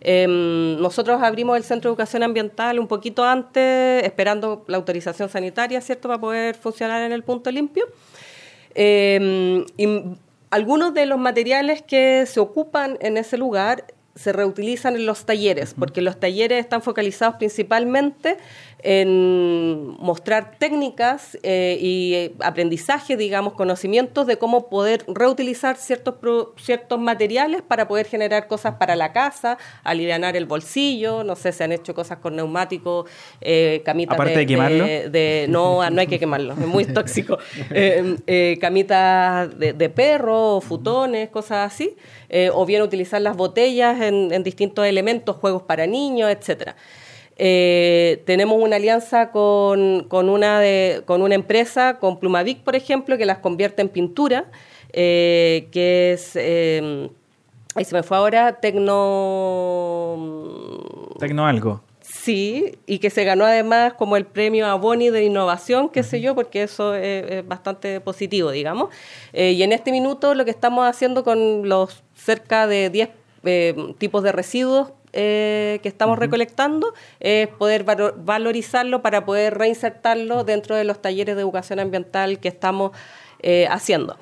Em, nosotros abrimos el Centro de Educación Ambiental un poquito antes, esperando la autorización sanitaria, ¿cierto?, para poder funcionar en el punto limpio. Eh, algunos de los materiales que se ocupan en ese lugar se reutilizan en los talleres, porque los talleres están focalizados principalmente en mostrar técnicas eh, y eh, aprendizaje, digamos, conocimientos de cómo poder reutilizar ciertos, ciertos materiales para poder generar cosas para la casa, aliviar el bolsillo, no sé, se han hecho cosas con neumáticos, eh, camitas Aparte de, quemarlo. no, no hay que quemarlo, es muy tóxico. Eh, camitas de, perro, futones, cosas así, o bien utilizar las botellas en, en distintos elementos, juegos para niños, etcétera. Eh, tenemos una alianza con, una de, con una empresa, con Plumavic, por ejemplo, que las convierte en pintura, eh, que es, eh, ahí se me fue ahora, Tecno... Tecno algo. Sí, y que se ganó además como el premio a Boni de innovación, qué sé yo, porque eso es, bastante positivo, digamos. y en este minuto lo que estamos haciendo con los cerca de 10 tipos de residuos eh, que estamos recolectando es poder valorizarlo para poder reinsertarlo dentro de los talleres de educación ambiental que estamos eh, haciendo.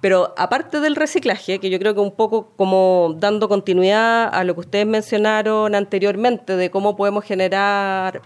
Pero aparte del reciclaje, que yo creo que un poco como dando continuidad a lo que ustedes mencionaron anteriormente, de cómo podemos generar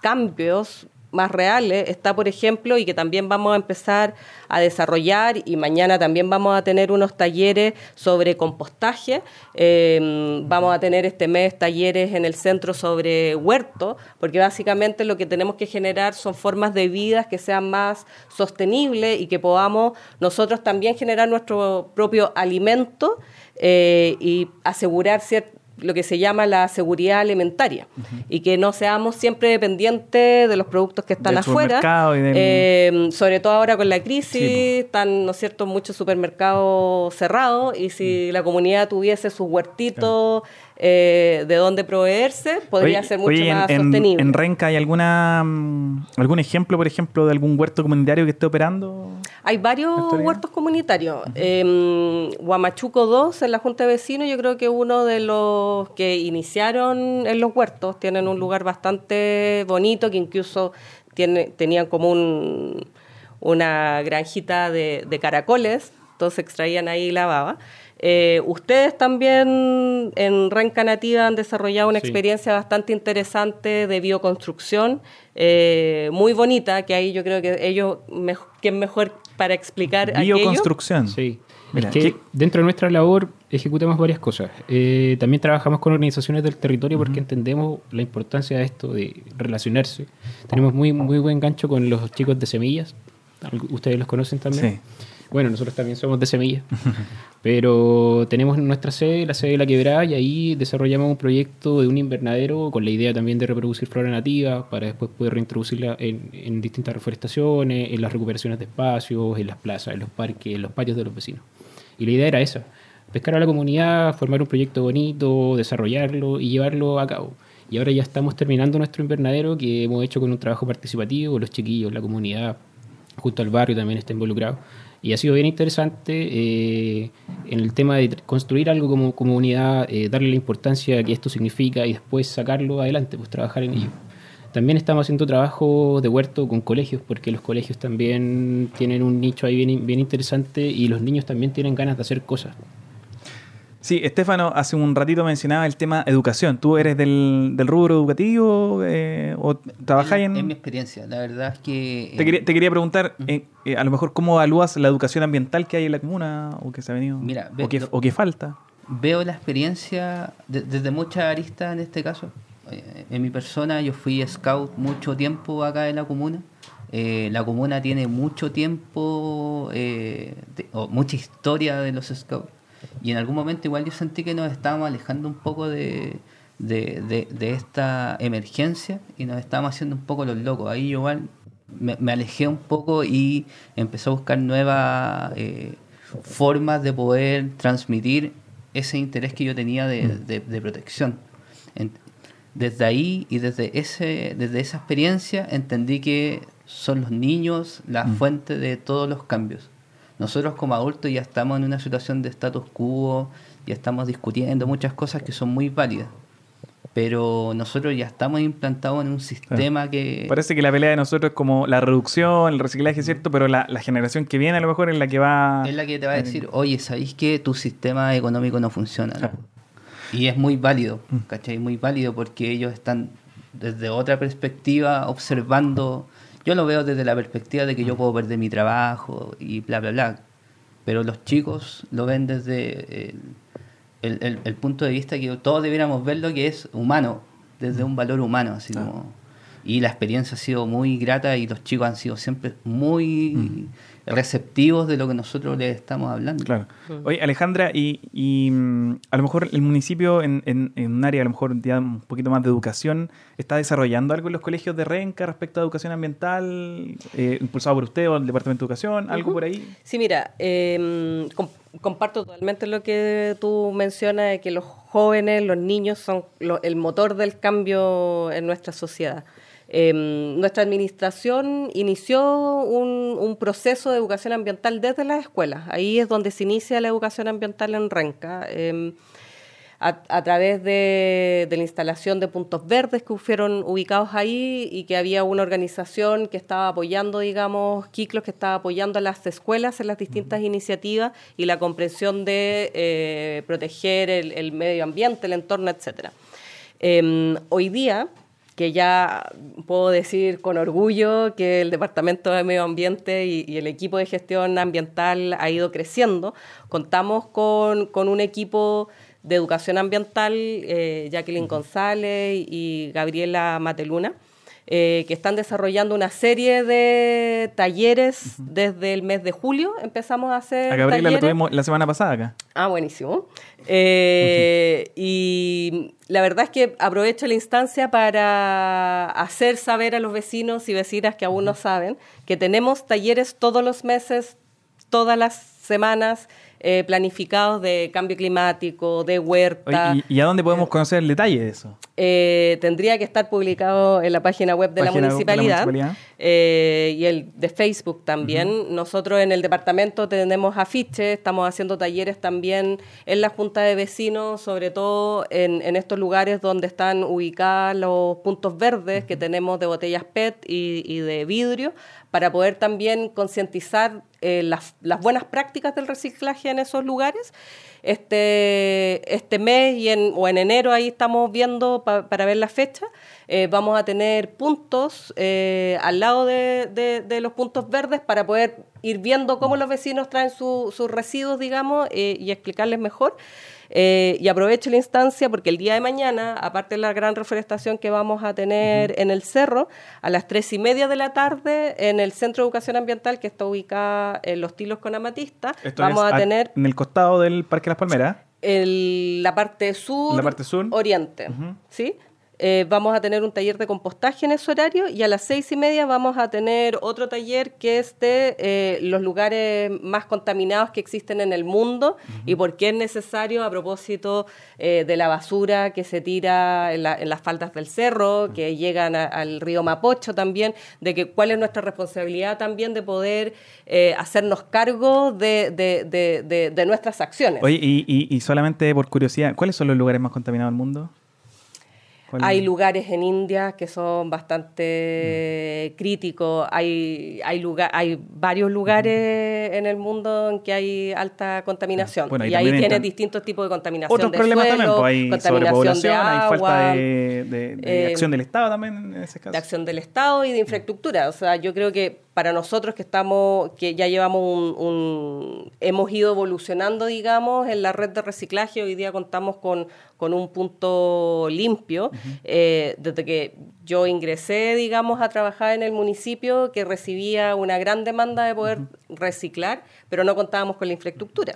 cambios más reales está, por ejemplo, y que también vamos a empezar a desarrollar y mañana también vamos a tener unos talleres sobre compostaje. Em, vamos a tener este mes talleres en el centro sobre huerto, porque básicamente lo que tenemos que generar son formas de vida que sean más sostenibles y que podamos nosotros también generar nuestro propio alimento eh, y asegurar cierto lo que se llama la seguridad alimentaria y que no seamos siempre dependientes de los productos que están afuera, eh, sobre todo ahora con la crisis, están, ¿no es cierto?, muchos supermercados cerrados y si mm. la comunidad tuviese sus huertitos eh, de dónde proveerse, podría ser mucho más sostenible. ¿En Renca hay alguna mm, algún ejemplo, por ejemplo, de algún huerto comunitario que esté operando? Hay varios huertos comunitarios. Em, Huamachuco 2, en la Junta de Vecinos, yo creo que uno de los que iniciaron en los huertos. Tienen un lugar bastante bonito que incluso tiene, tenían como un, una granjita de, de caracoles, entonces extraían ahí la baba. Eh, ustedes también en Renca Nativa han desarrollado una experiencia bastante interesante de bioconstrucción, eh, muy bonita, que ahí yo creo que ellos, que es mejor para explicar Bioconstrucción. Sí. que dentro de nuestra labor ejecutamos varias cosas. Eh, también trabajamos con organizaciones del territorio porque entendemos la importancia de esto, de relacionarse. Tenemos muy, muy buen gancho con los chicos de semillas. Ustedes los conocen también. Sí. Bueno, nosotros también somos de semilla, pero tenemos nuestra sede, la sede de la quebrada, y ahí desarrollamos un proyecto de un invernadero con la idea también de reproducir flora nativa para después poder reintroducirla en, distintas reforestaciones, en las recuperaciones de espacios, en las plazas, en los parques, en los patios de los vecinos. Y la idea era esa, pescar a la comunidad, formar un proyecto bonito, desarrollarlo y llevarlo a cabo. Y ahora ya estamos terminando nuestro invernadero que hemos hecho con un trabajo participativo, los chiquillos, la comunidad, junto al barrio también está involucrado. Y ha sido bien interesante eh, en el tema de construir algo como comunidad, eh, darle la importancia que esto significa y después sacarlo adelante, pues trabajar en ello. También estamos haciendo trabajo de huerto con colegios, porque los colegios también tienen un nicho ahí bien, bien interesante y los niños también tienen ganas de hacer cosas. Sí, Estefano hace un ratito mencionaba el tema educación. ¿Tú eres del, del rubro educativo eh, o trabajáis en...? En mi experiencia, la verdad es que... Te, quería, te quería preguntar, eh, eh, a lo mejor, ¿cómo evalúas la educación ambiental que hay en la comuna o que se ha venido? Mira, o, que, o que falta. Veo la experiencia de- desde muchas aristas en este caso. Eh, En mi persona, yo fui scout mucho tiempo acá en la comuna. Eh, la comuna tiene mucho tiempo, eh, de- o mucha historia de los scouts. Y en algún momento igual yo sentí que nos estábamos alejando un poco de, de, de- de esta emergencia y nos estábamos haciendo un poco los locos. Ahí yo igual me, me alejé un poco y empecé a buscar nuevas eh, formas de poder transmitir ese interés que yo tenía de, de- de protección. En- desde ahí y desde, ese, desde esa experiencia entendí que son los niños la fuente de todos los cambios. Nosotros como adultos ya estamos en una situación de status quo, ya estamos discutiendo muchas cosas que son muy válidas, pero nosotros ya estamos implantados en un sistema que... Parece que la pelea de nosotros es como la reducción, el reciclaje, ¿cierto? Pero la, la generación que viene a lo mejor es la que va... Es la que te va a decir, oye, ¿sabéis que tu sistema económico no funciona? no?". Y es muy válido, ¿cachai? Muy válido porque ellos están desde otra perspectiva observando. Yo lo veo desde la perspectiva de que yo puedo perder mi trabajo y bla, bla, bla. Pero los chicos lo ven desde el, el- el- el punto de vista que todos debiéramos verlo que es humano, desde un valor humano, así como... Y la experiencia ha sido muy grata y los chicos han sido siempre muy receptivos de lo que nosotros les estamos hablando. Claro. Oye, Alejandra, y, y, mm, a lo mejor el municipio en, en- en un área a lo mejor ya un poquito más de educación, ¿está desarrollando algo en los colegios de Renca respecto a educación ambiental, eh, impulsado por usted o el Departamento de Educación? ¿Algo por ahí? Sí, mira, eh, com- comparto totalmente lo que tú mencionas, de que los jóvenes, los niños son lo- el motor del cambio en nuestra sociedad. Eh, nuestra administración inició un, un proceso de educación ambiental desde las escuelas. Ahí es donde se inicia la educación ambiental en Renca. Eh, a, a través de, de la instalación de puntos verdes que fueron ubicados ahí y que había una organización que estaba apoyando, digamos, Kiklos, que estaba apoyando a las escuelas en las distintas iniciativas y la comprensión de eh, proteger el, el medio ambiente, el entorno, etcétera. Em, hoy día, que ya puedo decir con orgullo que el Departamento de Medio Ambiente y, y el equipo de gestión ambiental ha ido creciendo, contamos con, con un equipo de educación ambiental, eh, Jacqueline González y Gabriela Mateluna, eh, que están desarrollando una serie de talleres desde el mes de julio. Empezamos a hacer A Gabriela la talleres. tuvimos la semana pasada acá. Ah, buenísimo. Eh, Y la verdad es que aprovecho la instancia para hacer saber a los vecinos y vecinas que aún no saben que tenemos talleres todos los meses, todas las semanas, eh, planificados de cambio climático, de huerta. ¿y, y a dónde podemos conocer el detalle de eso? Eh, tendría que estar publicado en la página web de, la de municipalidad, eh, y el de Facebook también. Nosotros en el departamento tenemos afiches, estamos haciendo talleres también en la Junta de Vecinos, sobre todo en, en estos lugares donde están ubicados los puntos verdes que tenemos de botellas PET y, y de vidrio, para poder también concientizar eh, las, buenas prácticas del reciclaje en esos lugares. Este, este mes y en, o en enero, ahí estamos viendo pa- para ver la fecha, eh, vamos a tener puntos eh, al lado de, de- los puntos verdes para poder ir viendo cómo los vecinos traen su- sus residuos, digamos, y explicarles mejor. Eh, y aprovecho la instancia porque el día de mañana, aparte de la gran reforestación que vamos a tener en el cerro, a las tres y media de la tarde, en el Centro de Educación Ambiental, que está ubicado en Los Tilos con Amatista, Esto vamos a tener en el costado del Parque Las Palmeras. el- la parte sur, La parte sur. oriente. ¿sí? Eh, vamos a tener un taller de compostaje en ese horario y a las seis y media vamos a tener otro taller que es de eh, los lugares más contaminados que existen en el mundo y por qué es necesario a propósito eh, de la basura que se tira en, la- en las faldas del cerro, que llegan a- al río Mapocho también, de que cuál es nuestra responsabilidad también de poder eh, hacernos cargo de, de- de- de- de nuestras acciones. Oye, y, y- y solamente por curiosidad, ¿cuáles son los lugares más contaminados del mundo? Hay lugares en India que son bastante mm. críticos. Hay, hay, lugar, hay varios lugares en el mundo en que hay alta contaminación. y ahí tienes distintos tipos de contaminación. Otros problemas también, pues hay contaminación de agua, hay falta de, de, acción del Estado también en ese caso. De acción del Estado y de infraestructura. O sea, yo creo que para nosotros que estamos, que ya llevamos un, hemos ido evolucionando, digamos, en la red de reciclaje, hoy día contamos con, con un punto limpio, eh, desde que yo ingresé, digamos, a trabajar en el municipio, que recibía una gran demanda de poder reciclar, pero no contábamos con la infraestructura.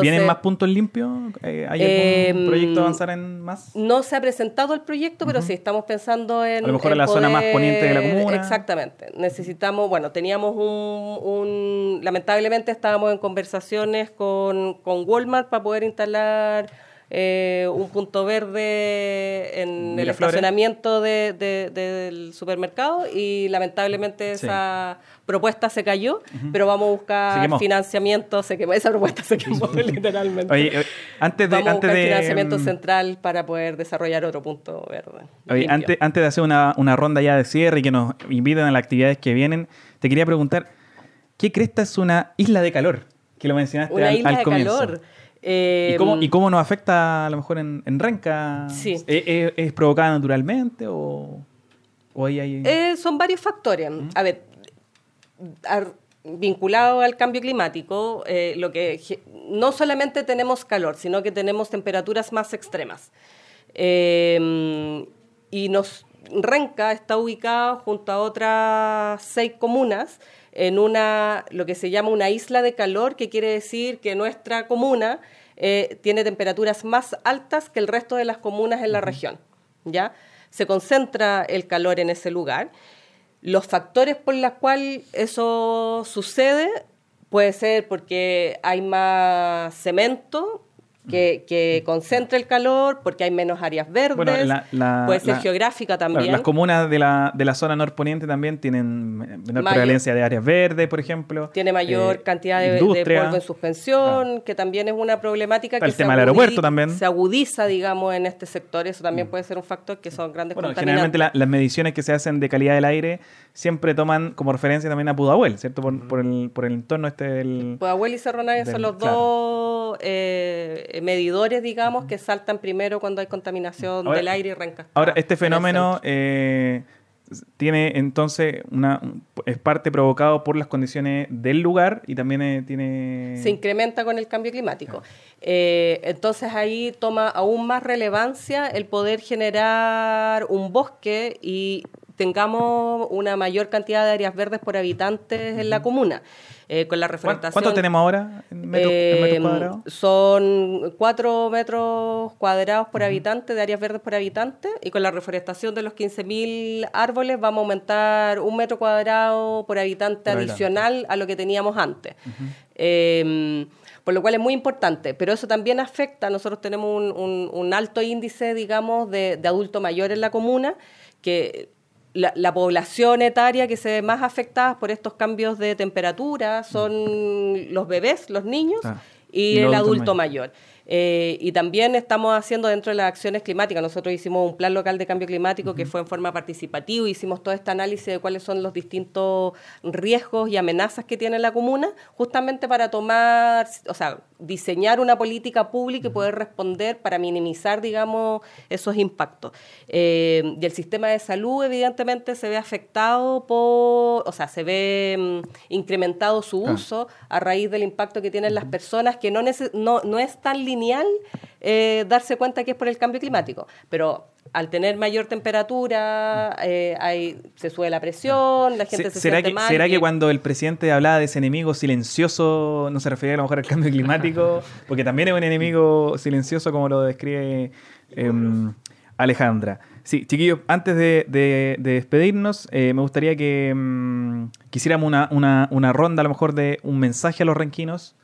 ¿Vienen más puntos limpios? Eh, ¿Hay algún em, proyecto avanzar en más? No se ha presentado el proyecto, pero sí estamos pensando en... A lo mejor en la zona más poniente de la comuna. Exactamente. Necesitamos, bueno, teníamos un... lamentablemente estábamos en conversaciones con, con Walmart para poder instalar eh, un punto verde en el estacionamiento del supermercado y lamentablemente esa propuesta se cayó, pero vamos a buscar financiamiento, se quemó, esa propuesta se quemó literalmente. Oye, antes de, vamos antes a buscar financiamiento mm, central para poder desarrollar otro punto verde. Oye, antes, antes de hacer una, una ronda ya de cierre y que nos inviten a las actividades que vienen, te quería preguntar, ¿qué cresta es una isla de calor? Que lo mencionaste una al, isla de comienzo. calor. ¿Y, cómo, nos afecta a lo mejor en, Renca? Sí. ¿Es, provocada naturalmente o, hay...? Eh, son varios factores. A ver, vinculado al cambio climático, eh, lo que no solamente tenemos calor, sino que tenemos temperaturas más extremas. Em, y nos Renca está ubicada junto a otras seis comunas en una, lo que se llama una isla de calor, que quiere decir que nuestra comuna eh, tiene temperaturas más altas que el resto de las comunas en la región. ¿ya? Se concentra el calor en ese lugar. Los factores por los cuales eso sucede puede ser porque hay más cemento, que, que concentra el calor porque hay menos áreas verdes, puede ser geográfica también. las comunas de la, de la zona norponiente también tienen menor prevalencia de áreas verdes, por ejemplo. Tiene mayor eh, cantidad de, polvo en suspensión, que también es una problemática que el tema del aeropuerto también. se agudiza, digamos, en este sector. Eso también mm. puede ser un factor que son grandes bueno, Generalmente las mediciones que se hacen de calidad del aire siempre toman como referencia también a Pudahuel, ¿cierto? Por, por, el, por el entorno este del... Pudahuel y Cerro Navia son los dos eh, medidores, digamos, que saltan primero cuando hay contaminación del aire y renca. Ahora, este fenómeno eh, tiene entonces una es parte provocado por las condiciones del lugar y también eh, tiene... Se incrementa con el cambio climático. entonces ahí toma aún más relevancia el poder generar un bosque y tengamos una mayor cantidad de áreas verdes por habitantes en la comuna. Eh, con la reforestación. ¿Cuánto tenemos ahora en, metros eh, cuadrados? Son 4 metros cuadrados por habitante, de áreas verdes por habitante, y con la reforestación de los 15.000 árboles vamos a aumentar un metro cuadrado por habitante adicional a lo que teníamos antes. Em, por lo cual es muy importante, pero eso también afecta, nosotros tenemos un, alto índice, digamos, de, de adulto mayor en la comuna, que la, población etaria que se ve más afectada por estos cambios de temperatura son los bebés, los niños ah, y, el adulto mayor. Eh, y también estamos haciendo dentro de las acciones climáticas, nosotros hicimos un plan local de cambio climático que fue en forma participativa, hicimos todo este análisis de cuáles son los distintos riesgos y amenazas que tiene la comuna, justamente para tomar, o sea, diseñar una política pública y poder responder para minimizar, digamos, esos impactos. Eh, y el sistema de salud, evidentemente, se ve afectado por, o sea, se ve mm, incrementado su uso a raíz del impacto que tienen las personas, que no, no, no es tan lineal eh, darse cuenta que es por el cambio climático, pero al tener mayor temperatura, eh, se sube la presión, la gente se, ¿será siente que, mal. ¿Será que cuando el presidente hablaba de ese enemigo silencioso no se refería a lo mejor al cambio climático? Porque también es un enemigo silencioso como lo describe em, Alejandra. Sí, chiquillos, antes de, despedirnos, eh, me gustaría que em, quisiéramos una, una, una ronda a lo mejor de un mensaje a los renquinos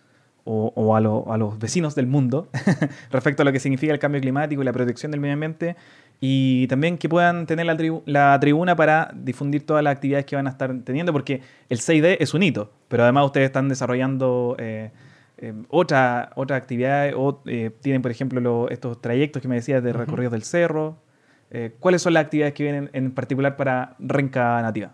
o, a, los vecinos del mundo respecto a lo que significa el cambio climático y la protección del medio ambiente y también que puedan tener la, tribuna para difundir todas las actividades que van a estar teniendo porque el 6D es un hito, pero además ustedes están desarrollando eh, eh, otra, otra actividad o eh, tienen por ejemplo estos trayectos que me decías de recorridos del cerro Eh, ¿Cuáles son las actividades que vienen en particular para Renca Nativa?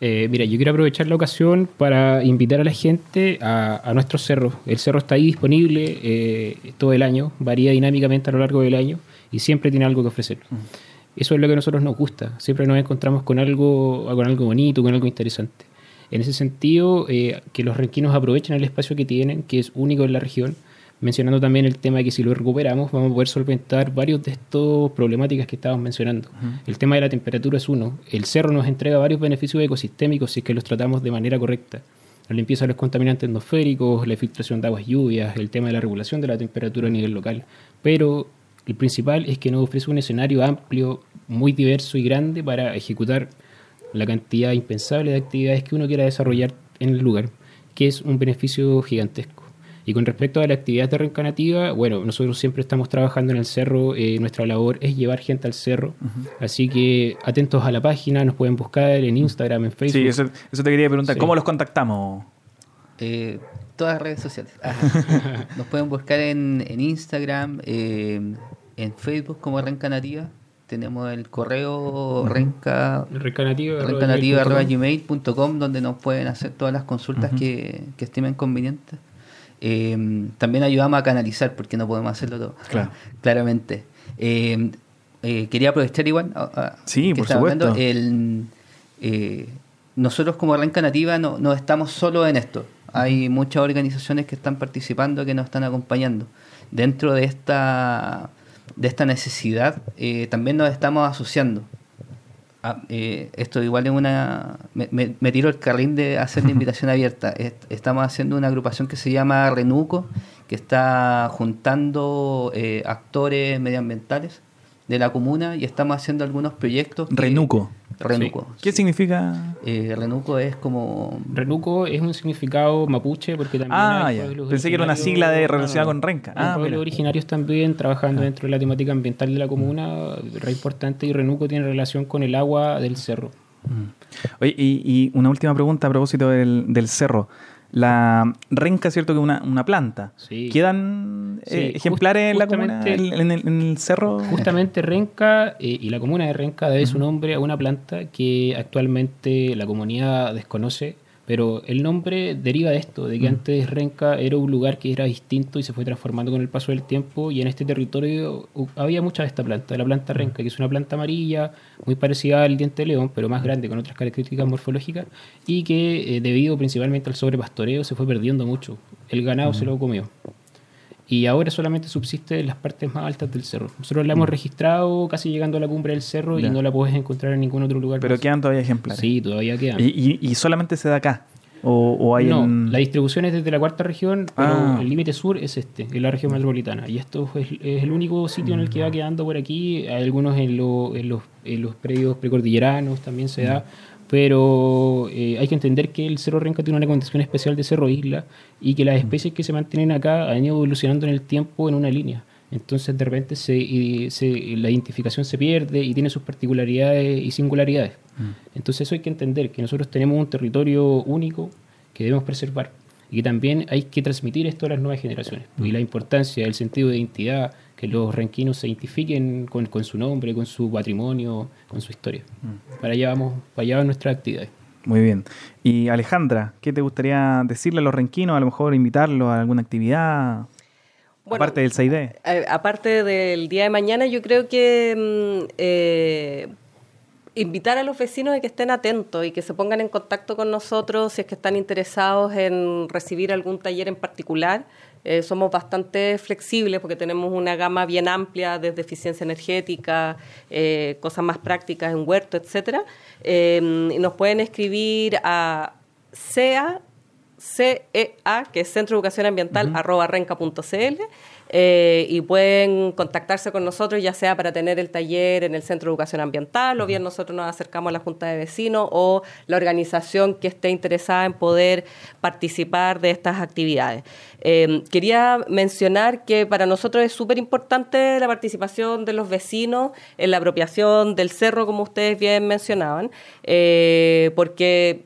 Eh, mira, yo quiero aprovechar la ocasión para invitar a la gente a, nuestro cerro. El cerro está ahí disponible eh, todo el año, varía dinámicamente a lo largo del año y siempre tiene algo que ofrecer. Eso es lo que a nosotros nos gusta. Siempre nos encontramos con algo, con algo bonito, con algo interesante. En ese sentido, eh, que los renquinos aprovechen el espacio que tienen, que es único en la región, mencionando también el tema de que si lo recuperamos vamos a poder solventar varios de estas problemáticas que estábamos mencionando. El tema de la temperatura es uno. El cerro nos entrega varios beneficios ecosistémicos si es que los tratamos de manera correcta. La limpieza de los contaminantes atmosféricos, la filtración de aguas lluvias, el tema de la regulación de la temperatura a nivel local. Pero el principal es que nos ofrece un escenario amplio, muy diverso y grande para ejecutar la cantidad impensable de actividades que uno quiera desarrollar en el lugar, que es un beneficio gigantesco. Y con respecto a la actividad de reencanativa, bueno, nosotros siempre estamos trabajando en el cerro, eh, nuestra labor es llevar gente al cerro, así que atentos a la página, nos pueden buscar en Instagram, en Facebook. Sí, eso, te quería preguntar, ¿cómo los contactamos? Eh, todas las redes sociales. nos pueden buscar en, Instagram, eh, en Facebook como Reencanativa tenemos el correo renca, rencanativa.gmail.com donde nos pueden hacer todas las consultas que, que, estimen convenientes. Eh, también ayudamos a canalizar porque no podemos hacerlo todo, claramente. Eh, eh, quería aprovechar igual sí, por supuesto. el, nosotros como Renca Nativa no, no estamos solo en esto. Hay muchas organizaciones que están participando, que nos están acompañando. Dentro de esta de esta necesidad, eh, también nos estamos asociando. Ah, eh, esto igual es una... Me, tiro el carrín de hacer la invitación abierta. estamos haciendo una agrupación que se llama Renuco, que está juntando eh, actores medioambientales de la comuna y estamos haciendo algunos proyectos. Renuco. Renuco. ¿Qué significa? Eh, renuco es como... Renuco es un significado mapuche porque también ah, hay Pensé que era una sigla de relacionada con Renca. Ah, pueblos originarios también trabajando ah. dentro de la temática ambiental de la comuna, re importante, y Renuco tiene relación con el agua del cerro. Mm. Oye, y, una última pregunta a propósito del, del cerro. La renca, ¿cierto? Que es una, una planta. ¿Quedan eh, ejemplares en la comuna, en, el, cerro? Justamente renca eh, y la comuna de renca debe su nombre a una planta que actualmente la comunidad desconoce pero el nombre deriva de esto, de que mm. antes Renca era un lugar que era distinto y se fue transformando con el paso del tiempo y en este territorio había mucha de esta planta, la planta. Renca, que es una planta amarilla muy parecida al diente de león, pero más grande, con otras características morfológicas y que eh, debido principalmente al sobrepastoreo se fue perdiendo mucho. El ganado se lo comió y ahora solamente subsiste en las partes más altas del cerro. Nosotros la hemos mm. registrado casi llegando a la cumbre del cerro y no la puedes encontrar en ningún otro lugar. Pero quedan todavía ejemplares. Sí, todavía quedan. ¿Y, solamente se da acá? ¿O, hay no, la distribución es desde la cuarta región, pero ah. el límite sur es este, en la región metropolitana. Y esto es, el único sitio en el que va quedando por aquí. Hay algunos en, en, los, en los predios precordilleranos también se da pero eh, hay que entender que el Cerro Renca tiene una condición especial de Cerro Isla y que las especies que se mantienen acá han ido evolucionando en el tiempo en una línea. Entonces de repente se, la identificación se pierde y tiene sus particularidades y singularidades. Mm. Entonces eso hay que entender, que nosotros tenemos un territorio único que debemos preservar y que también hay que transmitir esto a las nuevas generaciones. Y la importancia, el sentido de identidad, que los ranquinos se identifiquen con, su nombre, con su patrimonio, con su historia. Mm. Para allá vamos, para allá van nuestras actividades. Muy bien. Y Alejandra, ¿qué te gustaría decirle a los renquinos? A lo mejor invitarlos a alguna actividad. aparte del 6D. Eh, aparte del día de mañana, yo creo que mm, eh, invitar a los vecinos a que estén atentos y que se pongan en contacto con nosotros si es que están interesados en recibir algún taller en particular. Eh, somos bastante flexibles porque tenemos una gama bien amplia desde eficiencia energética, eh, cosas más prácticas en huerto, etc. Em, y nos pueden escribir a CEA, CEA, que es Centro de Educación Ambiental, arroba renca.cl eh, y pueden contactarse con nosotros, ya sea para tener el taller en el Centro de Educación Ambiental, o bien nosotros nos acercamos a la Junta de Vecinos o la organización que esté interesada en poder participar de estas actividades. Eh, quería mencionar que para nosotros es súper importante la participación de los vecinos en la apropiación del cerro, como ustedes bien mencionaban, eh, porque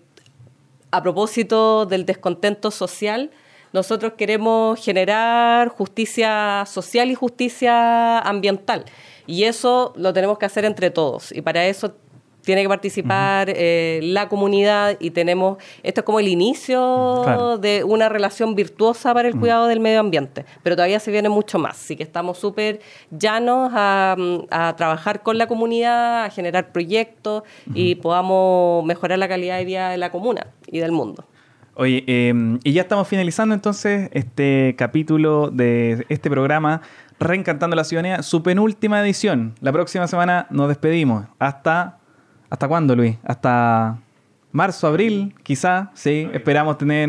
a propósito del descontento social, nosotros queremos generar justicia social y justicia ambiental. Y eso lo tenemos que hacer entre todos. Y para eso tiene que participar eh, la comunidad y tenemos, esto es como el inicio de una relación virtuosa para el cuidado del medio ambiente, pero todavía se viene mucho más, así que estamos súper llanos a, trabajar con la comunidad, a generar proyectos y podamos mejorar la calidad de vida de la comuna y del mundo. Oye, em, y ya estamos finalizando entonces este capítulo de este programa Reencantando la Ciudadanía, su penúltima edición. La próxima semana nos despedimos. Hasta ¿Hasta cuándo, Luis? ¿Hasta marzo, abril? Quizá, sí. Esperamos tener,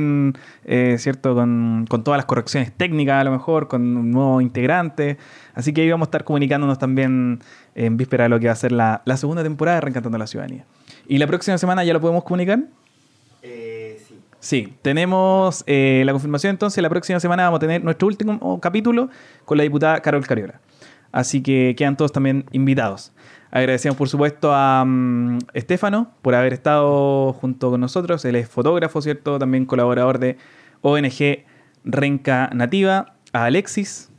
eh, ¿cierto? Con, todas las correcciones técnicas, a lo mejor, con un nuevo integrante. Así que ahí vamos a estar comunicándonos también en víspera de lo que va a ser la, segunda temporada de Reencantando la Ciudadanía. ¿Y la próxima semana ya lo podemos comunicar? Sí. Tenemos eh, la confirmación entonces. La próxima semana vamos a tener nuestro último capítulo con la diputada Carol Cariola. Así que quedan todos también invitados. Agradecemos, por supuesto, a um, Estefano por haber estado junto con nosotros. Él es fotógrafo, ¿cierto? También colaborador de ONG Renca Nativa. A Alexis,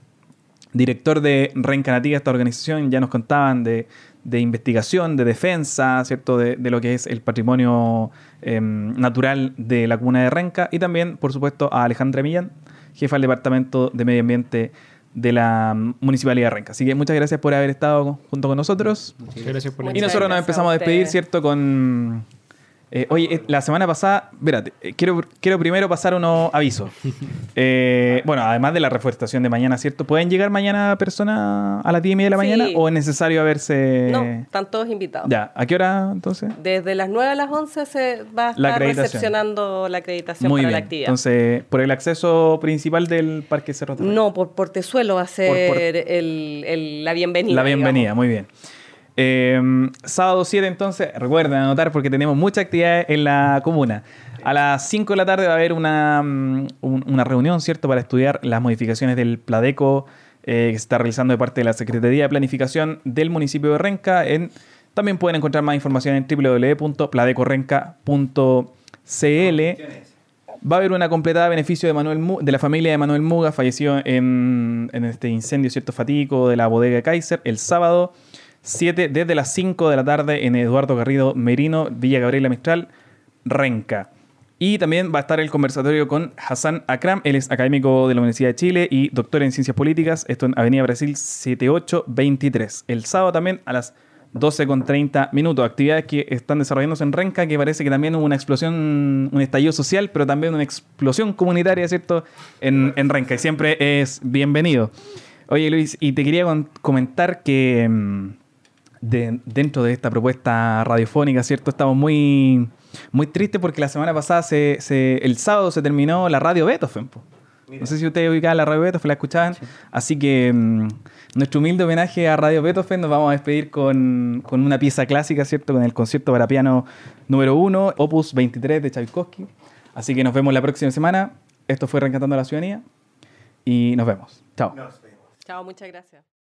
director de Renca Nativa, esta organización, ya nos contaban de, investigación, de defensa, ¿cierto? De, lo que es el patrimonio em, natural de la comuna de Renca. Y también, por supuesto, a Alejandra Millán, jefa del Departamento de Medio Ambiente de la Municipalidad de Renca. Así que muchas gracias por haber estado junto con nosotros. Muchas gracias por la Y nosotros nos empezamos a despedir, ¿cierto? Con eh, oye, eh, la semana pasada, espérate, eh, quiero, quiero primero pasar unos avisos. bueno, además de la reforestación de mañana, ¿cierto? ¿Pueden llegar mañana personas a las 10 y media de la mañana o es necesario haberse...? No, están todos invitados. Ya, ¿a qué hora entonces? Desde las 9 a las 11 se va a estar recepcionando la acreditación para la actividad. Entonces, ¿por el acceso principal del Parque Cerro No, por Portezuelo va a ser El, la bienvenida. La bienvenida, muy bien. Em, sábado 7 entonces, recuerden anotar porque tenemos mucha actividad en la comuna. A las 5 de la tarde va a haber una, mm, una reunión, ¿cierto?, para estudiar las modificaciones del Pladeco eh, que se está realizando de parte de la Secretaría de Planificación del municipio de Renca. En, también pueden encontrar más información en www.pladecorenca.cl. Va a haber una completada beneficio de, Manuel de la familia de Manuel Muga, fallecido en, en este incendio, ¿cierto?, fatídico de la bodega de Kaiser el sábado. 7 desde las 5 de la tarde en Eduardo Garrido Merino, Villa Gabriela Mistral, Renca. Y también va a estar el conversatorio con Hassan Akram, él es académico de la Universidad de Chile y doctor en Ciencias Políticas, esto en Avenida Brasil 7823. El sábado también a las 12 con 30 minutos. Actividades que están desarrollándose en Renca, que parece que también hubo una explosión, un estallido social, pero también una explosión comunitaria, ¿cierto? En, en Renca, y siempre es bienvenido. Oye Luis, y te quería comentar que... Dentro de esta propuesta radiofónica, ¿cierto? Estamos muy, muy tristes porque la semana pasada, se, el sábado, se terminó la radio Beethoven. No sé si ustedes ubicaban la radio Beethoven, la escuchaban. Así que mm, nuestro humilde homenaje a Radio Beethoven nos vamos a despedir con, con, una pieza clásica, ¿cierto? Con el concierto para piano número 1, opus 23 de Tchaikovsky. Así que nos vemos la próxima semana. Esto fue Reencantando la Ciudadanía y nos vemos. Chao. Chao, muchas gracias.